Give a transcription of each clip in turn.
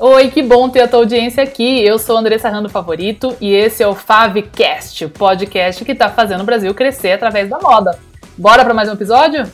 Oi, que bom ter a tua audiência aqui. Eu sou Andressa Rando Favorito e esse é o Favcast, o podcast que está fazendo o Brasil crescer através da moda. Bora para mais um episódio?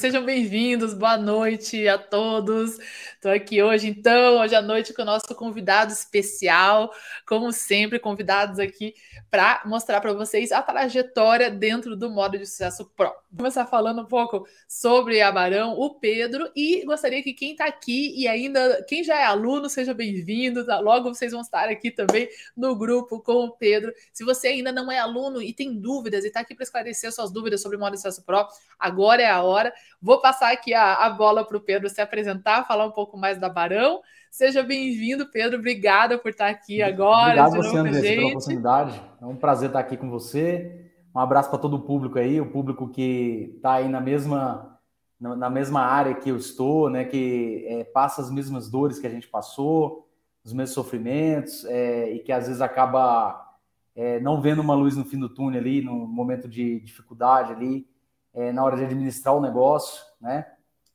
Sejam bem-vindos, boa noite a todos. Estou aqui hoje, então, hoje à noite com o nosso convidado especial, como sempre, convidados aqui para mostrar para vocês a trajetória dentro do modo de sucesso Pro. Vou começar falando um pouco sobre a Barão, o Pedro, e gostaria que quem está aqui e ainda, quem já é aluno, seja bem-vindo. Tá? Logo vocês vão estar aqui também no grupo com o Pedro. Se você ainda não é aluno e tem dúvidas e está aqui para esclarecer suas dúvidas sobre o modo de sucesso Pro, agora é a hora. Vou passar aqui a, a bola para o Pedro se apresentar, falar um pouco mais da Barão. Seja bem-vindo, Pedro. Obrigada por estar aqui agora. Obrigado você, André, pela oportunidade. É um prazer estar aqui com você. Um abraço para todo o público aí, o público que está aí na mesma, na mesma área que eu estou, né? Que é, passa as mesmas dores que a gente passou, os mesmos sofrimentos, é, e que às vezes acaba é, não vendo uma luz no fim do túnel ali, num momento de dificuldade ali, é, na hora de administrar o negócio, né?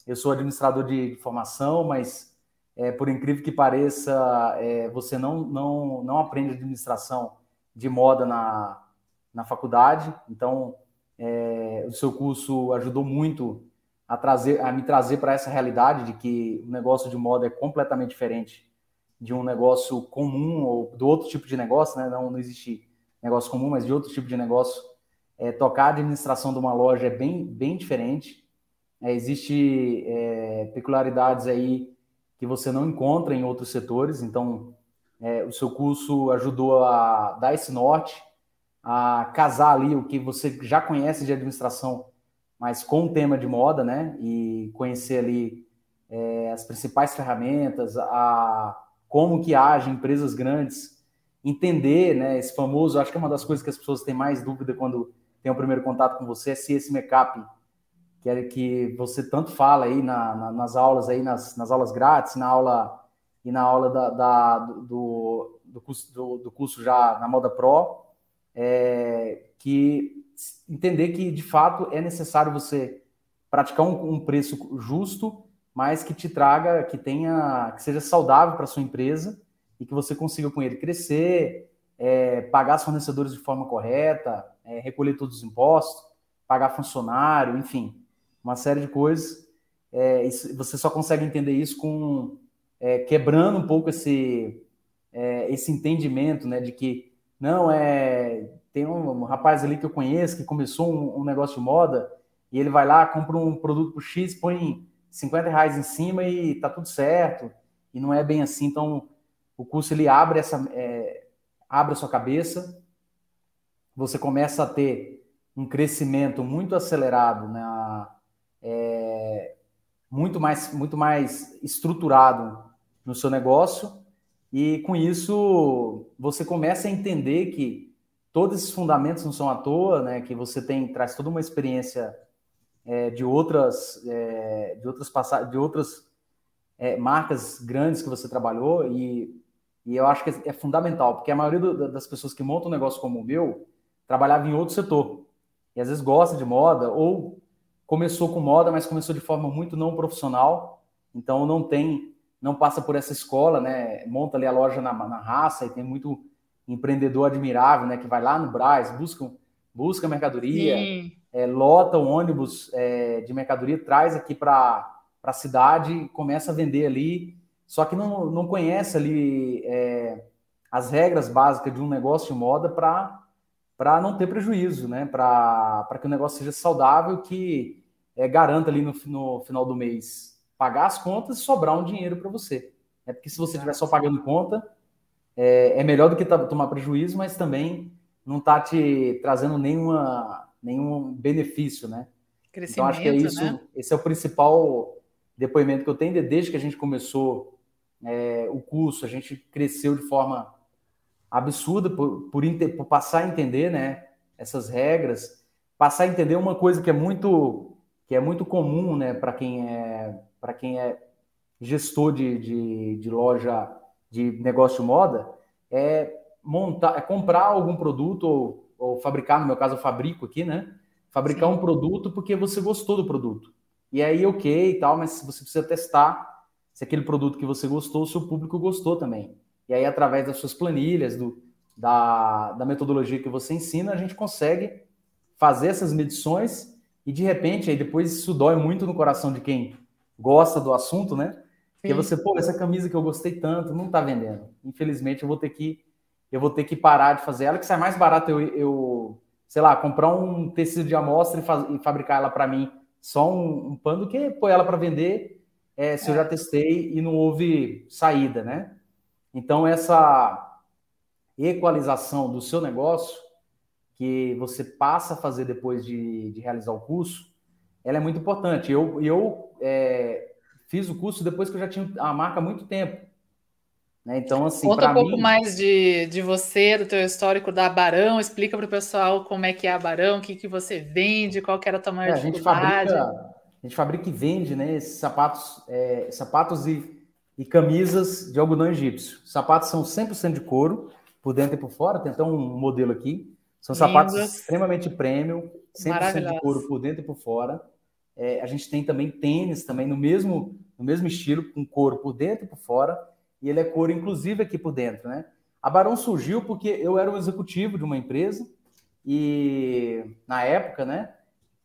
Eu sou administrador de, formação, mas é, por incrível que pareça, é, você não, não, não aprende administração de moda na, na faculdade. Então, é, o seu curso ajudou muito a, trazer, a me trazer para essa realidade de que o negócio de moda é completamente diferente de um negócio comum ou do outro tipo de negócio, né? Não, não existe negócio comum, mas de outro tipo de negócio. É, tocar a administração de uma loja é bem, bem diferente. É, existe é, peculiaridades aí que você não encontra em outros setores, então é, o seu curso ajudou a dar esse norte, a casar ali o que você já conhece de administração, mas com o tema de moda, né? E conhecer ali é, as principais ferramentas, a como que agem empresas grandes, entender, né? Esse famoso, acho que é uma das coisas que as pessoas têm mais dúvida quando tem o primeiro contato com você, é se esse make-up que é que você tanto fala aí na, na, nas aulas aí nas, nas, aulas grátis, na aula e na aula da, da do, do, curso, do, do, curso já na Moda Pro, é, que entender que de fato é necessário você praticar um, um preço justo, mas que te traga, que tenha, que seja saudável para sua empresa e que você consiga com ele crescer, é, pagar os fornecedores de forma correta, é, recolher todos os impostos, pagar funcionário, enfim, uma série de coisas. É, isso, você só consegue entender isso com é, quebrando um pouco esse, é, esse entendimento, né, de que não é tem um, um, rapaz ali que eu conheço que começou um, um, negócio de moda e ele vai lá compra um produto por X, põe 50 reais em cima e tá tudo certo e não é bem assim. Então o curso ele abre essa é, abre a sua cabeça, você começa a ter um crescimento muito acelerado na é, muito, mais, muito mais estruturado no seu negócio, e com isso você começa a entender que todos esses fundamentos não são à toa, né? que você tem traz toda uma experiência é, de outras é, de outras passagens, de outras é, marcas grandes que você trabalhou. E, e eu acho que é, fundamental porque a maioria do, das pessoas que montam um negócio como o meu trabalhava em outro setor e às vezes gosta de moda ou começou com moda, mas começou de forma muito não profissional, então não tem, não passa por essa escola, né? Monta ali a loja na, na raça e tem muito empreendedor admirável, né? Que vai lá no Braz, busca, busca mercadoria, é, lota o ônibus é, de mercadoria, traz aqui para a cidade, começa a vender ali, só que não, não conhece ali é, as regras básicas de um negócio de moda para para não ter prejuízo, né? Para que o negócio seja saudável, que é, garanta ali no, no final do mês pagar as contas e sobrar um dinheiro para você. É porque se você estiver só pagando conta, é, é melhor do que tomar prejuízo, mas também não está te trazendo nenhuma, nenhum benefício, né? então acho que é isso. Né? Esse é o principal depoimento que eu tenho desde que a gente começou é, o curso, a gente cresceu de forma absurda por, por, por, passar a entender né, essas regras, passar a entender uma coisa que é muito que é muito comum né, para quem é para quem é gestor de, de, de, loja de negócio de moda é montar é comprar algum produto ou, ou fabricar no meu caso eu fabrico aqui né fabricar Sim. um produto porque você gostou do produto E aí, ok e tal, mas você precisa testar se aquele produto que você gostou, o seu público gostou também. E aí, através das suas planilhas, do, da, da metodologia que você ensina, a gente consegue fazer essas medições e, de repente, aí depois isso dói muito no coração de quem gosta do assunto, né? Porque você, pô, essa camisa que eu gostei tanto, não tá vendendo. Infelizmente, eu vou ter que eu vou ter que parar de fazer ela, que sai mais barato eu, eu sei lá, comprar um tecido de amostra e, faz, e fabricar ela para mim só um, um pano do que pôr ela para vender é, se é. eu já testei e não houve saída, né? Então, essa equalização do seu negócio, que você passa a fazer depois de, de realizar o curso, ela é muito importante. Eu, eu é, fiz o curso depois que eu já tinha a marca há muito tempo. Né? Então, assim. Conta um pouco mim... mais de, de você, do teu histórico da Barão, explica para o pessoal como é que é a Barão, o que, que você vende, qual que era a tua maior é. A gente, fabrica, a gente fabrica e vende né, esses sapatos, é, sapatos e, e camisas de algodão egípcio. Os sapatos são 100% de couro, por dentro e por fora, tem até um modelo aqui. São sapatos extremamente premium, 100% de couro por dentro e por fora. É, a gente tem também tênis também no mesmo, no mesmo estilo, com couro por dentro e por fora e ele é cor inclusive aqui por dentro, né? A Barão surgiu porque eu era um executivo de uma empresa e na época, né?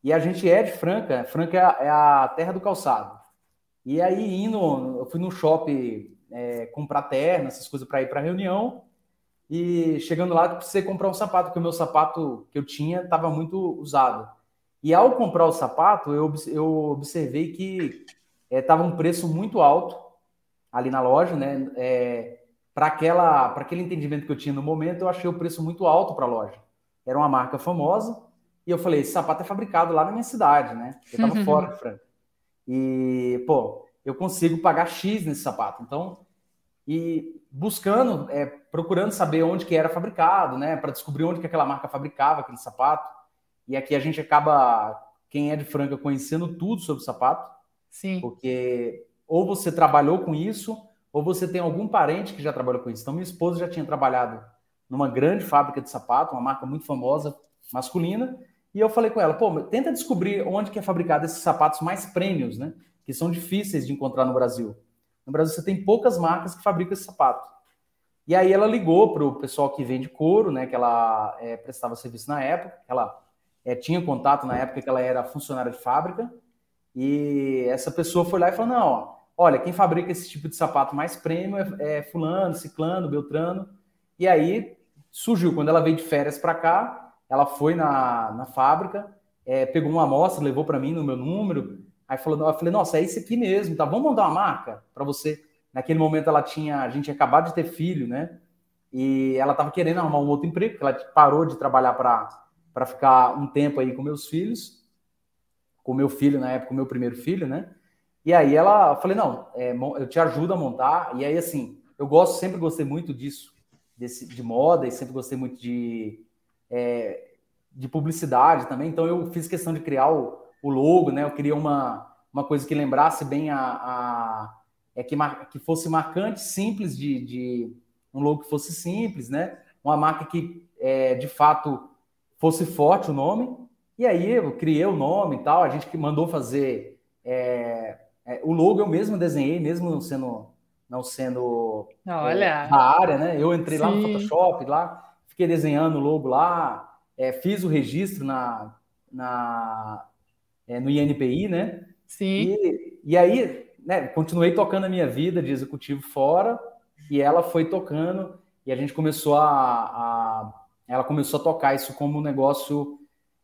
E a gente é de Franca, Franca é a, é a terra do calçado. E aí indo, eu fui no shopping é, comprar terno, essas coisas para ir para reunião e chegando lá precisei comprar um sapato porque o meu sapato que eu tinha estava muito usado. E ao comprar o sapato eu, eu observei que estava é, um preço muito alto ali na loja, né? É, para aquela, para aquele entendimento que eu tinha no momento, eu achei o preço muito alto para a loja. Era uma marca famosa e eu falei, esse sapato é fabricado lá na minha cidade, né? Eu estava fora de Franca. E pô, eu consigo pagar X nesse sapato. Então, e buscando, é, procurando saber onde que era fabricado, né? Para descobrir onde que aquela marca fabricava aquele sapato. E aqui a gente acaba, quem é de Franca, conhecendo tudo sobre o sapato. Sim. Porque ou você trabalhou com isso, ou você tem algum parente que já trabalhou com isso. Então, minha esposa já tinha trabalhado numa grande fábrica de sapato, uma marca muito famosa, masculina, e eu falei com ela, pô, tenta descobrir onde que é fabricado esses sapatos mais prêmios, né? Que são difíceis de encontrar no Brasil. No Brasil você tem poucas marcas que fabricam esse sapato. E aí ela ligou para o pessoal que vende couro, né? Que ela é, prestava serviço na época, ela é, tinha contato na época que ela era funcionária de fábrica, e essa pessoa foi lá e falou: não, ó, olha, quem fabrica esse tipo de sapato mais premium é, é fulano, ciclano, beltrano. E aí surgiu, quando ela veio de férias para cá, ela foi na, na fábrica, é, pegou uma amostra, levou para mim no meu número, aí falou, eu falei, nossa, é esse aqui mesmo, tá? Vamos mandar uma marca para você. Naquele momento ela tinha, a gente tinha acabado de ter filho, né? E ela estava querendo arrumar um outro emprego, porque ela parou de trabalhar para ficar um tempo aí com meus filhos com meu filho, na época, o meu primeiro filho, né? E aí ela, eu falei, não, é, eu te ajudo a montar. E aí, assim, eu gosto, sempre gostei muito disso, desse, de moda, e sempre gostei muito de, é, de publicidade também. Então, eu fiz questão de criar o, o logo, né? Eu queria uma, uma coisa que lembrasse bem a. a é que, mar, que fosse marcante, simples, de, de um logo que fosse simples, né? Uma marca que, é, de fato, fosse forte o nome, e aí eu criei o nome e tal, a gente que mandou fazer é, é, o logo eu mesmo desenhei, mesmo não sendo não sendo Olha. É, área, né? Eu entrei Sim. lá no Photoshop, lá fiquei desenhando o logo lá, é, fiz o registro na, na é, no INPI, né? Sim. E, e aí, né? Continuei tocando a minha vida de executivo fora e ela foi tocando e a gente começou a, a ela começou a tocar isso como um negócio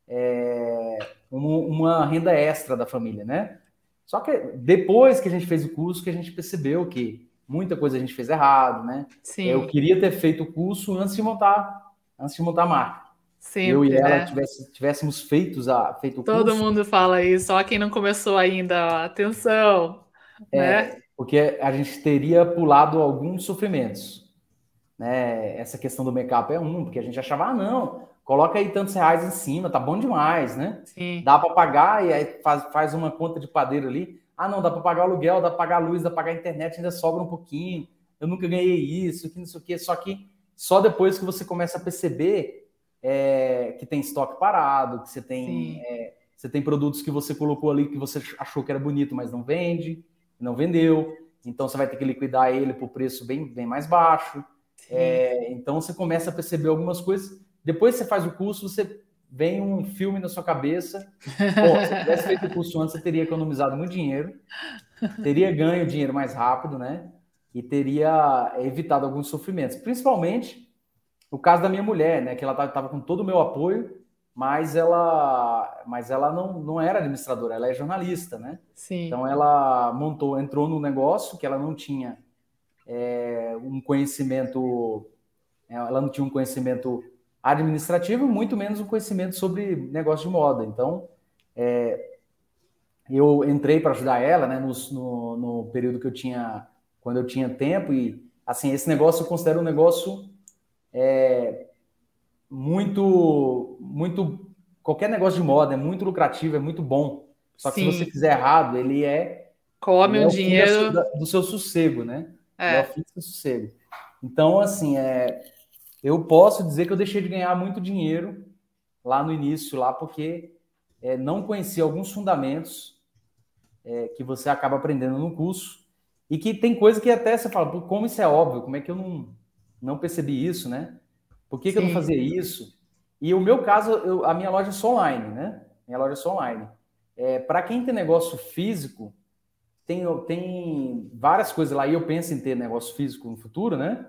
é, uma renda extra da família, né? Só que depois que a gente fez o curso, que a gente percebeu que muita coisa a gente fez errado, né? Sim. Eu queria ter feito o curso antes de montar, antes de montar a marca. Sempre, eu e ela né? tivesse, tivéssemos feitos a, feito o Todo curso. Todo mundo fala isso, só quem não começou ainda, atenção, é, né? Porque a gente teria pulado alguns sofrimentos. Né? Essa questão do make-up é um, porque a gente achava, ah, não, coloca aí tantos reais em cima, tá bom demais, né? Sim. Dá para pagar e aí faz, faz uma conta de padeiro ali. Ah, não, dá para pagar aluguel, dá para pagar a luz, dá para pagar a internet, ainda sobra um pouquinho. Eu nunca ganhei isso, que não sei o quê. Só que só depois que você começa a perceber é, que tem estoque parado, que você tem. É, Você tem produtos que você colocou ali que você achou que era bonito, mas não vende, não vendeu. Então você vai ter que liquidar ele por preço bem, bem mais baixo. É, então você começa a perceber algumas coisas. Depois você faz o curso, você vem um filme na sua cabeça. Pô, se tivesse feito o curso antes, você teria economizado muito dinheiro, teria ganho dinheiro mais rápido, né? E teria evitado alguns sofrimentos. Principalmente o caso da minha mulher, né? Que ela estava com todo o meu apoio, mas ela, mas ela não, não era administradora, ela é jornalista, né? Sim. Então ela montou, entrou no negócio que ela não tinha é, um conhecimento, ela não tinha um conhecimento administrativo, muito menos um conhecimento sobre negócio de moda. Então, é, eu entrei para ajudar ela, né, no, no, no, período que eu tinha, quando eu tinha tempo, e assim, esse negócio eu considero um negócio é, muito, muito, qualquer negócio de moda é muito lucrativo, é muito bom. Só que Sim. se você fizer errado, ele é come ele o é dinheiro do seu sossego, né? É, é o fim do sossego. Então, assim, é, eu posso dizer que eu deixei de ganhar muito dinheiro lá no início, lá porque é, não conhecia alguns fundamentos é, que você acaba aprendendo no curso e que tem coisa que até você fala, como isso é óbvio, como é que eu não, não percebi isso, né? Por que, que eu não fazia isso? E o meu caso, eu, a minha loja é só online, né? Minha loja é só online. É, Para quem tem negócio físico, tem, tem várias coisas lá, e eu penso em ter negócio físico no futuro, né?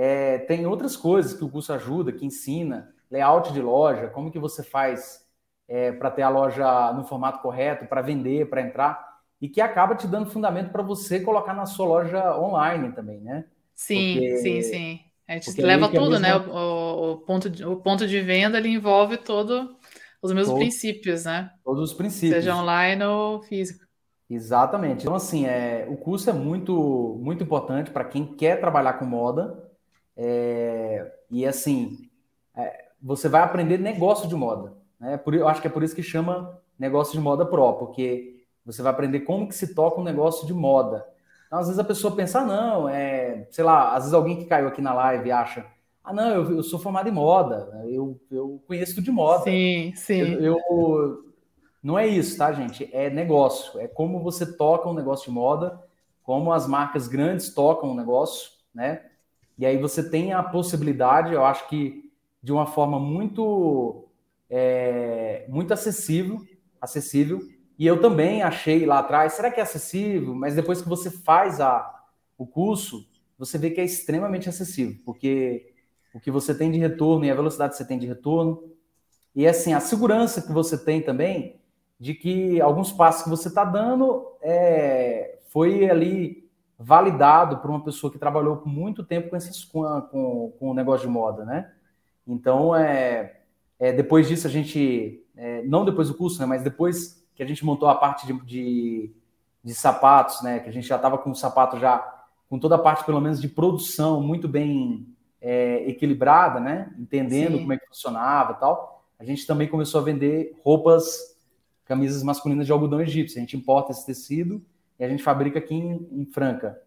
É, tem outras coisas que o curso ajuda, que ensina, layout de loja, como que você faz é, para ter a loja no formato correto, para vender, para entrar, e que acaba te dando fundamento para você colocar na sua loja online também, né? Sim, Porque... sim, sim. A gente leva tudo, né? mesma... né? O, o, ponto de, o ponto de venda ele envolve todo os mesmos todo, princípios, né? Todos os princípios. Seja online ou físico. Exatamente. Então, assim, é, o curso é muito, muito importante para quem quer trabalhar com moda, é, e assim, é, você vai aprender negócio de moda. Né? Por, eu acho que é por isso que chama negócio de moda Pro, porque você vai aprender como que se toca um negócio de moda. Então, às vezes a pessoa pensa, ah, não, é, sei lá, às vezes alguém que caiu aqui na live acha, ah, não, eu, eu sou formado em moda, eu, eu conheço tudo de moda. Sim, sim. Eu, eu, não é isso, tá, gente? É negócio, é como você toca um negócio de moda, como as marcas grandes tocam um negócio, né? E aí você tem a possibilidade, eu acho que de uma forma muito, é, muito acessível, acessível. E eu também achei lá atrás, será que é acessível? Mas depois que você faz a, o curso, você vê que é extremamente acessível, porque o que você tem de retorno e a velocidade que você tem de retorno, e assim, a segurança que você tem também de que alguns passos que você está dando é, foi ali validado por uma pessoa que trabalhou por muito tempo com, esses, com, a, com, com o negócio de moda, né? Então, é, é depois disso, a gente, é, não depois do curso, né, mas depois que a gente montou a parte de, de, de sapatos, né, que a gente já estava com o sapato já, com toda a parte, pelo menos, de produção muito bem é, equilibrada, né, entendendo Sim. como é que funcionava e tal, a gente também começou a vender roupas, camisas masculinas de algodão egípcio. A gente importa esse tecido e a gente fabrica aqui em, em Franca.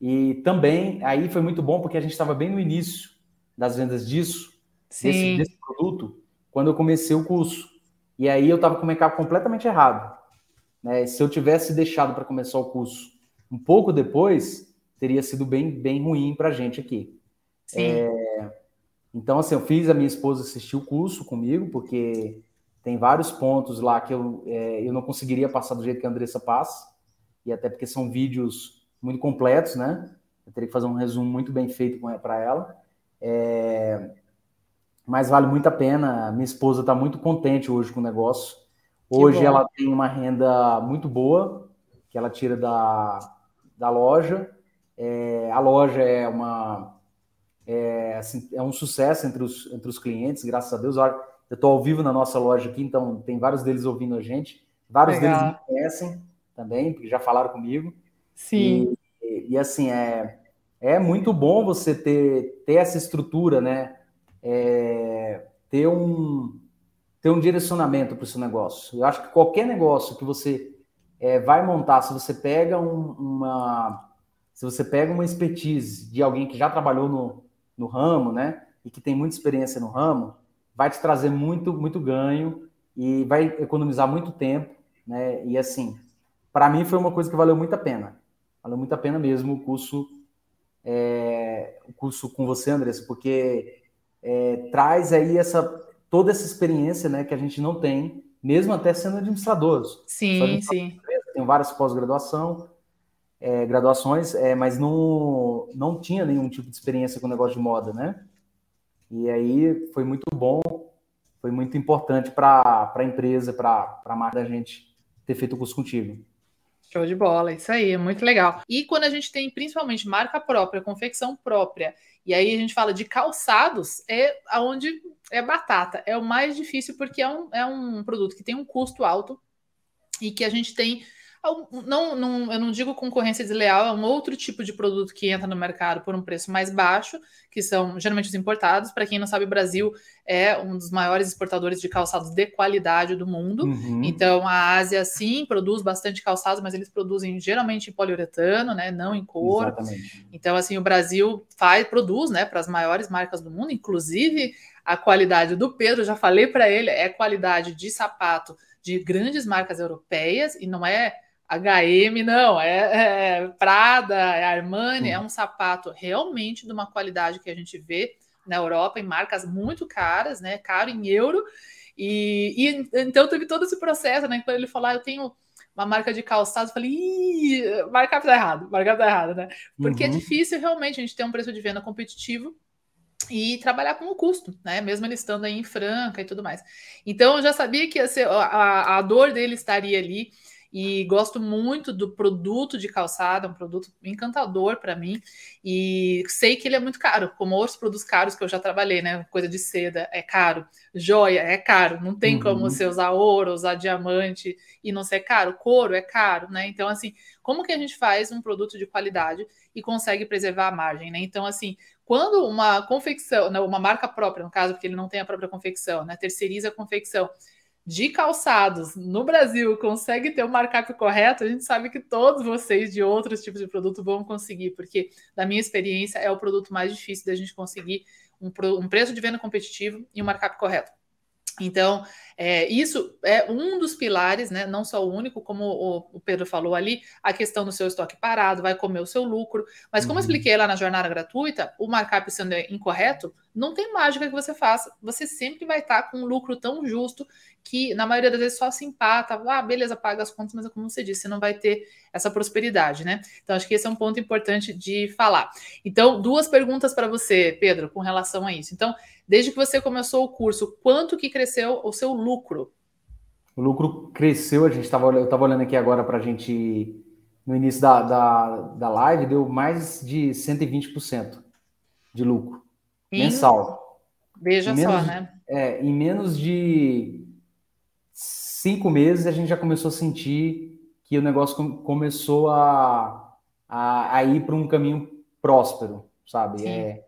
E também, aí foi muito bom porque a gente estava bem no início das vendas disso, desse, desse, produto, quando eu comecei o curso. E aí eu estava com o mercado completamente errado. Né? Se eu tivesse deixado para começar o curso um pouco depois, teria sido bem, bem ruim para a gente aqui. É, então, assim, eu fiz a minha esposa assistir o curso comigo, porque tem vários pontos lá que eu, é, eu não conseguiria passar do jeito que a Andressa passa e até porque são vídeos muito completos, né? Eu teria que fazer um resumo muito bem feito para ela. É... Mas vale muito a pena. Minha esposa está muito contente hoje com o negócio. Hoje ela tem uma renda muito boa que ela tira da, da loja. É... a loja é uma é, assim, é um sucesso entre os, entre os clientes, graças a Deus. Olha, eu estou ao vivo na nossa loja aqui, então tem vários deles ouvindo a gente. Vários Legal. deles me conhecem também, porque já falaram comigo. Sim. E, e, assim, é, é muito bom você ter, ter essa estrutura, né? É, ter, um, ter um direcionamento para o seu negócio. Eu acho que qualquer negócio que você é, vai montar, se você pega um, uma. Se você pega uma expertise de alguém que já trabalhou no, no ramo, né? E que tem muita experiência no ramo, vai te trazer muito, muito ganho e vai economizar muito tempo, né? E assim, para mim foi uma coisa que valeu muito a pena. Valeu muito a pena mesmo o curso, é, o curso com você, Andressa, porque é, traz aí essa toda essa experiência, né, que a gente não tem, mesmo até sendo administradores. Sim, sim. Tem várias pós-graduação, é, graduações, é, mas não, não tinha nenhum tipo de experiência com o negócio de moda, né? E aí foi muito bom, foi muito importante para a empresa, para a marca da gente ter feito o curso contigo. Show de bola, isso aí, é muito legal. E quando a gente tem principalmente marca própria, confecção própria, e aí a gente fala de calçados, é aonde é batata. É o mais difícil porque é um, é um produto que tem um custo alto e que a gente tem não, não, eu não digo concorrência desleal, é um outro tipo de produto que entra no mercado por um preço mais baixo, que são geralmente os importados. Para quem não sabe, o Brasil é um dos maiores exportadores de calçados de qualidade do mundo. Uhum. Então, a Ásia, sim, produz bastante calçados, mas eles produzem geralmente em poliuretano, né, não em couro. Exatamente. Então, assim, o Brasil faz, produz né, para as maiores marcas do mundo, inclusive a qualidade do Pedro, já falei para ele, é qualidade de sapato de grandes marcas europeias e não é HM, não, é, é Prada, é Armani, é um sapato realmente de uma qualidade que a gente vê na Europa em marcas muito caras, né? Caro em euro. E, e então teve todo esse processo, né? Quando ele falou, ah, eu tenho uma marca de calçados, eu falei, ih, marca tá errado, marca tá errado, né? Porque é uhum. é difícil realmente a gente ter um preço de venda competitivo e trabalhar com o custo, né? Mesmo ele estando aí em Franca e tudo mais. Então eu já sabia que ser, a, a dor dele estaria ali e gosto muito do produto de calçada, é um produto encantador para mim. E sei que ele é muito caro, como outros produtos caros que eu já trabalhei, né? Coisa de seda é caro, joia é caro, não tem uhum. como você usar ouro, usar diamante e não ser caro. Couro é caro, né? Então, assim, como que a gente faz um produto de qualidade e consegue preservar a margem, né? Então, assim, quando uma confecção, né, uma marca própria, no caso, porque ele não tem a própria confecção, né? Terceiriza a confecção de calçados no Brasil consegue ter o um markup correto, a gente sabe que todos vocês de outros tipos de produto vão conseguir, porque, da minha experiência, é o produto mais difícil da gente conseguir um, um preço de venda competitivo e um markup correto. Então, é, isso é um dos pilares, né? Não só o único, como o, o, Pedro falou ali, a questão do seu estoque parado, vai comer o seu lucro. Mas como uhum. eu expliquei lá na jornada gratuita, o markup sendo incorreto, não tem mágica que você faça. Você sempre vai estar com um lucro tão justo que, na maioria das vezes, só se empata. Ah, beleza, paga as contas, mas é como você disse, você não vai ter essa prosperidade, né? Então, acho que esse é um ponto importante de falar. Então, duas perguntas para você, Pedro, com relação a isso. Então, desde que você começou o curso, quanto que cresceu o seu lucro? O lucro cresceu, a gente estava eu estava olhando aqui agora para a gente, no início da, da, da live, deu mais de 120% de lucro em, mensal. Veja menos, só, né? É, em menos de cinco meses a gente já começou a sentir que o negócio começou a, a, a ir para um caminho próspero, sabe? É,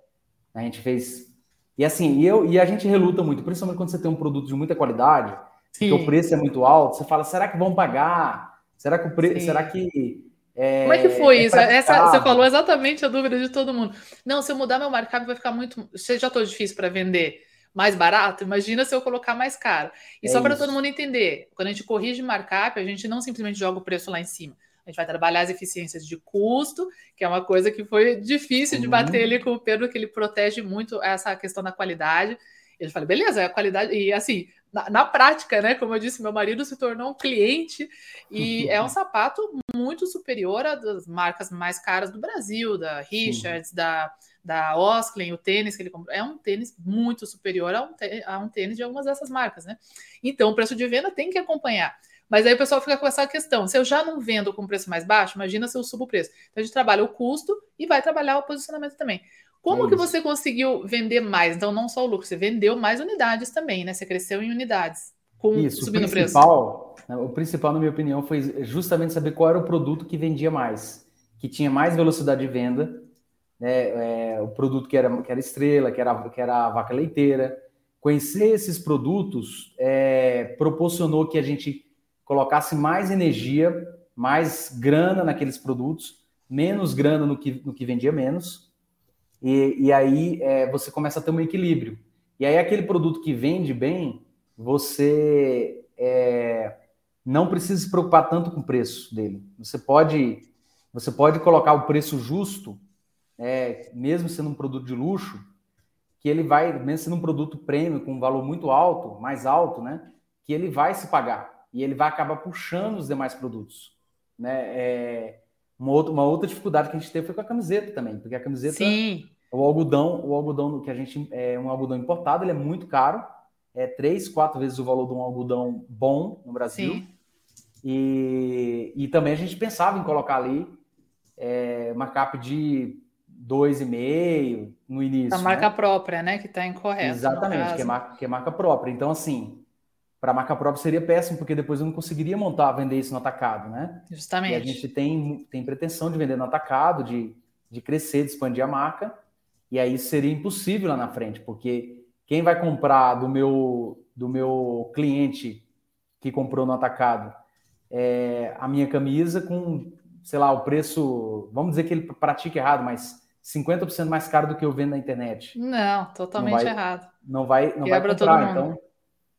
a gente fez. E assim, e, eu, e a gente reluta muito, principalmente quando você tem um produto de muita qualidade, que o preço é muito alto, você fala, será que vão pagar? Será que o preço. Será que é, Como é que foi é isso? Essa, você falou exatamente a dúvida de todo mundo. Não, se eu mudar meu markup vai ficar muito. Se já estou difícil para vender mais barato, imagina se eu colocar mais caro. E é só para todo mundo entender, quando a gente corrige markup, a gente não simplesmente joga o preço lá em cima. A gente vai trabalhar as eficiências de custo, que é uma coisa que foi difícil de bater ali com o Pedro, que ele protege muito essa questão da qualidade. Eu falei, beleza, é a qualidade. E assim, na, na, prática, né? Como eu disse, meu marido se tornou um cliente e é um sapato muito superior às marcas mais caras do Brasil, da Richards, da, da Osklen, o tênis que ele comprou. É um tênis muito superior a um, a um tênis de algumas dessas marcas, né? Então, o preço de venda tem que acompanhar. Mas aí o pessoal fica com essa questão: se eu já não vendo com preço mais baixo, imagina se eu subo o preço. Então a gente trabalha o custo e vai trabalhar o posicionamento também. Como é que você conseguiu vender mais? Então, não só o lucro, você vendeu mais unidades também, né? Você cresceu em unidades, com Isso, subindo o principal, preço. Né, o principal, na minha opinião, foi justamente saber qual era o produto que vendia mais, que tinha mais velocidade de venda, né? É, o produto que era, que era estrela, que era, que era a vaca leiteira. Conhecer esses produtos é, proporcionou que a gente colocasse mais energia, mais grana naqueles produtos, menos grana no que, no que vendia menos e, e aí é, você começa a ter um equilíbrio. E aí aquele produto que vende bem, você é, não precisa se preocupar tanto com o preço dele. Você pode, você pode colocar o preço justo, é, mesmo sendo um produto de luxo, que ele vai, mesmo sendo um produto premium com um valor muito alto, mais alto, né? Que ele vai se pagar e ele vai acabar puxando os demais produtos, né? É, uma, outra, uma outra dificuldade que a gente teve foi com a camiseta também, porque a camiseta, Sim. O algodão, o algodão que a gente é um algodão importado, ele é muito caro, é três, quatro vezes o valor de um algodão bom no Brasil. Sim. E, e também a gente pensava em colocar ali é, uma capa de 2,5 no início. A marca né? própria, né? Que está incorreta. Exatamente, que é, marca, que é marca própria. Então, assim, para a marca própria seria péssimo, porque depois eu não conseguiria montar, vender isso no atacado, né? Justamente. E a gente tem, tem pretensão de vender no atacado, de, de crescer, de expandir a marca, e aí seria impossível lá na frente, porque quem vai comprar do meu, do meu cliente que comprou no atacado é, a minha camisa com, sei lá, o preço, vamos dizer que ele pratica errado, mas 50% mais caro do que eu vendo na internet. Não, totalmente não vai, errado. Não vai, não Quebra vai comprar, então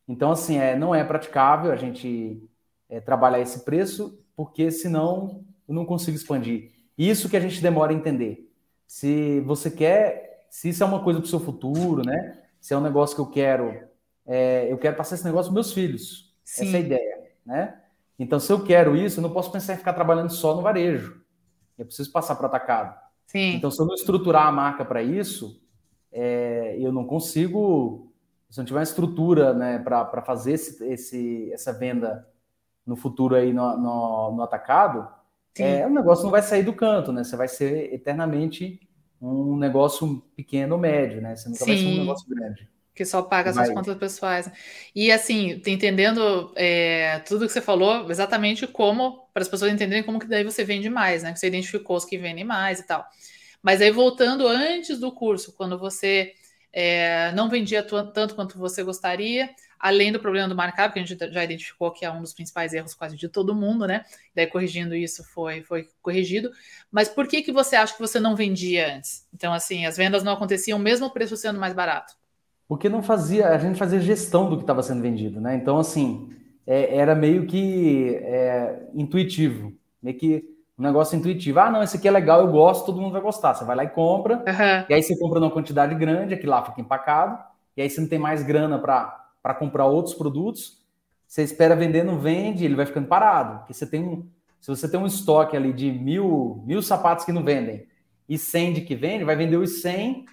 então, assim, é, não é praticável a gente é, trabalhar esse preço, porque senão eu não consigo expandir. Isso que a gente demora a entender. Se você quer, se isso é uma coisa para o seu futuro, né? Se é um negócio que eu quero, é, eu quero passar esse negócio para meus filhos. Sim. Essa é a ideia, né? Então, se eu quero isso, eu não posso pensar em ficar trabalhando só no varejo. Eu preciso passar para o atacado. Sim. Então, se eu não estruturar a marca para isso, é, eu não consigo se não tiver uma estrutura né, para fazer esse, esse, essa venda no futuro aí no, no, no atacado, é, o negócio não vai sair do canto, né? Você vai ser eternamente um negócio pequeno ou médio, né? Você nunca Sim. vai ser um negócio grande. Que só paga as suas contas pessoais. E assim, entendendo é, tudo que você falou, exatamente como, para as pessoas entenderem como que daí você vende mais, né? Que você identificou os que vendem mais e tal. Mas aí voltando antes do curso, quando você é, não vendia tanto quanto você gostaria, além do problema do markup, que a gente já identificou que é um dos principais erros quase de todo mundo, né? Daí corrigindo isso foi, foi corrigido. Mas por que, que você acha que você não vendia antes? Então, assim, as vendas não aconteciam mesmo o preço sendo mais barato? Porque não fazia, a gente fazia gestão do que estava sendo vendido, né? Então, assim, é, era meio que é, intuitivo, meio que um negócio intuitivo. Ah, não, esse aqui é legal, eu gosto, todo mundo vai gostar. Você vai lá e compra, uhum. e aí você compra numa quantidade grande, aqui lá fica empacado, e aí você não tem mais grana para comprar outros produtos. Você espera vender, não vende, ele vai ficando parado. Porque você tem um, se você tem um estoque ali de mil, mil sapatos que não vendem e 100 de que vende, vai vender os 100,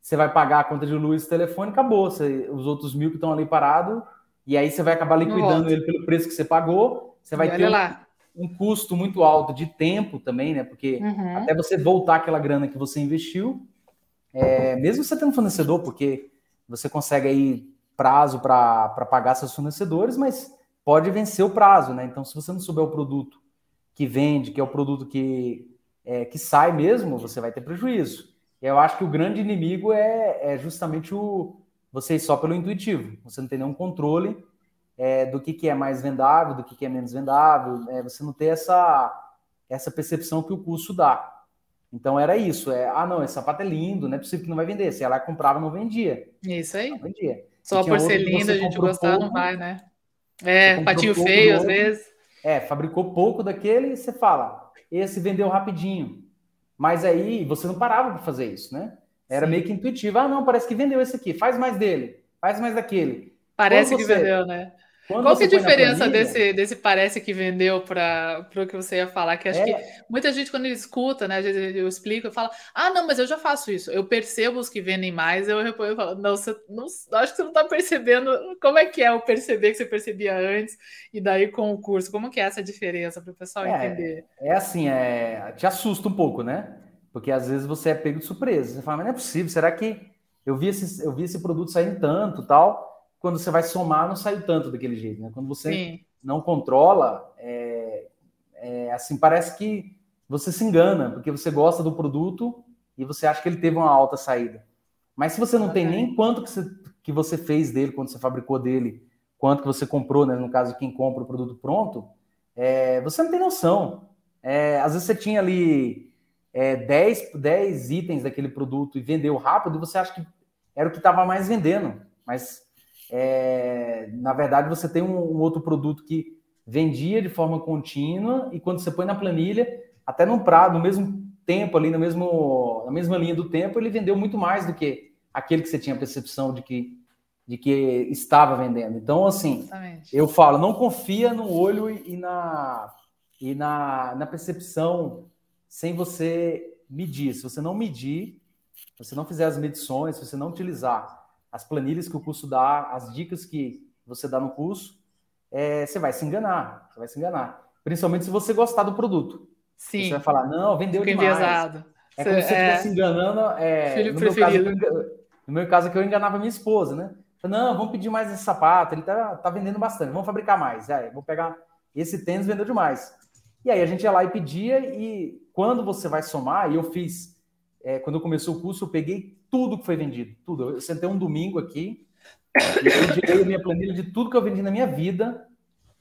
você vai pagar a conta de luz e telefone, acabou. Você, os outros mil que estão ali parados, e aí você vai acabar liquidando ele pelo preço que você pagou. Você vai ter lá um custo muito alto de tempo também, né? Porque uhum. até você voltar aquela grana que você investiu, é, mesmo você tendo fornecedor, porque você consegue aí prazo para pagar seus fornecedores, mas pode vencer o prazo, né? Então, se você não souber o produto que vende, que é o produto que, é, que sai mesmo, você vai ter prejuízo. E eu acho que o grande inimigo é, é justamente o você ir só pelo intuitivo. Você não tem nenhum controle é, do que, que é mais vendável, do que, que é menos vendável, é, você não ter essa, essa percepção que o curso dá. Então era isso, é, ah não, esse sapato é lindo, não é possível que não vai vender. Se ela comprava, não vendia. Isso aí. Não vendia. Só por ser lindo, a gente gostar, pouco, não vai, né? É, patinho feio às vezes. É, fabricou pouco daquele e você fala, esse vendeu rapidinho. Mas aí você não parava para fazer isso, né? Era Sim. meio que intuitivo. Ah, não, parece que vendeu esse aqui, faz mais dele, faz mais daquele. Parece que vendeu, né? Quando Qual que é a diferença desse, desse parece que vendeu para o que você ia falar? Que acho é. que muita gente, quando escuta, né? Eu explico, eu falo, ah, não, mas eu já faço isso. Eu percebo os que vendem mais, eu reponho, eu falo, não, você não, acho que você não está percebendo como é que é o perceber que você percebia antes, e daí com o curso, como que é essa diferença para o pessoal é, entender? É assim, é, te assusta um pouco, né? Porque às vezes você é pego de surpresa. Você fala, mas não é possível, será que eu vi esse, eu vi esse produto saindo tanto tal? Quando você vai somar, não sai tanto daquele jeito, né? Quando você Sim. não controla, é, é, assim, parece que você se engana, porque você gosta do produto e você acha que ele teve uma alta saída. Mas se você não tem nem quanto que você, que você fez dele, quando você fabricou dele, quanto que você comprou, né? No caso, quem compra o produto pronto, é, você não tem noção. É, às vezes você tinha ali é, 10, 10 itens daquele produto e vendeu rápido, e você acha que era o que estava mais vendendo. Mas é, na verdade, você tem um, um, outro produto que vendia de forma contínua e quando você põe na planilha, até no prazo, no mesmo tempo ali, no mesmo, na mesma linha do tempo, ele vendeu muito mais do que aquele que você tinha a percepção de que, de que estava vendendo. Então, assim, Exatamente. eu falo, não confia no olho e na, e na, na percepção sem você medir. Se você não medir, se você não fizer as medições, se você não utilizar as planilhas que o curso dá, as dicas que você dá no curso, é, você vai se enganar. Você vai se enganar. Principalmente se você gostar do produto. Sim. Você vai falar, não, vendeu Fico demais. Enviesado. É como se você estivesse é... enganando. É, Filho no, preferido. Meu caso, no meu caso, é que eu enganava minha esposa, né? Não, vamos pedir mais esse sapato, ele tá, tá vendendo bastante, vamos fabricar mais. Aí, vou pegar esse tênis, vendeu demais. E aí a gente ia lá e pedia, e quando você vai somar, e eu fiz, é, quando começou o curso, eu peguei tudo que foi vendido, tudo. Eu sentei um domingo aqui, e eu tirei a minha planilha de tudo que eu vendi na minha vida